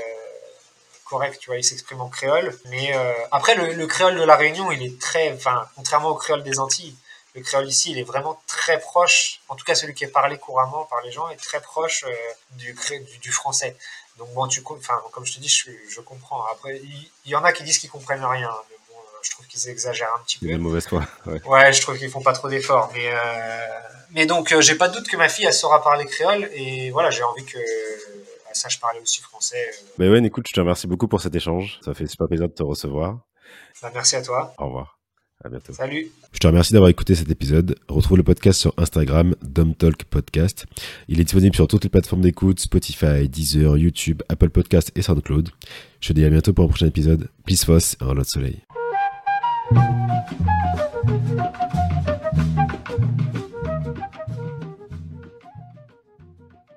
S1: correct, tu vois, ils s'expriment en créole. Mais après, le, le créole de la Réunion, il est très, enfin, contrairement au créole des Antilles le créole ici, il est vraiment très proche, en tout cas celui qui est parlé couramment par les gens, est très proche euh, du, du, français. Donc bon, tu, enfin, comme je te dis, je, je comprends. Après, il, y, en a qui disent qu'ils comprennent rien, mais bon, euh, je trouve qu'ils exagèrent un petit peu.
S2: Une mauvaise foi. *laughs*
S1: Ouais. ouais. je trouve qu'ils font pas trop d'efforts. Mais, euh, mais donc, j'ai pas de doute que ma fille, elle saura parler créole, et voilà, j'ai envie que elle sache parler aussi français.
S2: Mais ouais, écoute, je te remercie beaucoup pour cet échange. Ça fait super plaisir de te recevoir.
S1: Bah, merci à toi.
S2: Au revoir. À bientôt.
S1: Salut.
S2: Je te remercie d'avoir écouté cet épisode. Retrouve le podcast sur Instagram, Talk Podcast. Il est disponible sur toutes les plateformes d'écoute, Spotify, Deezer, YouTube, Apple Podcast et SoundCloud. Je te dis à bientôt pour un prochain épisode. Peace, Foss et un lot de soleil.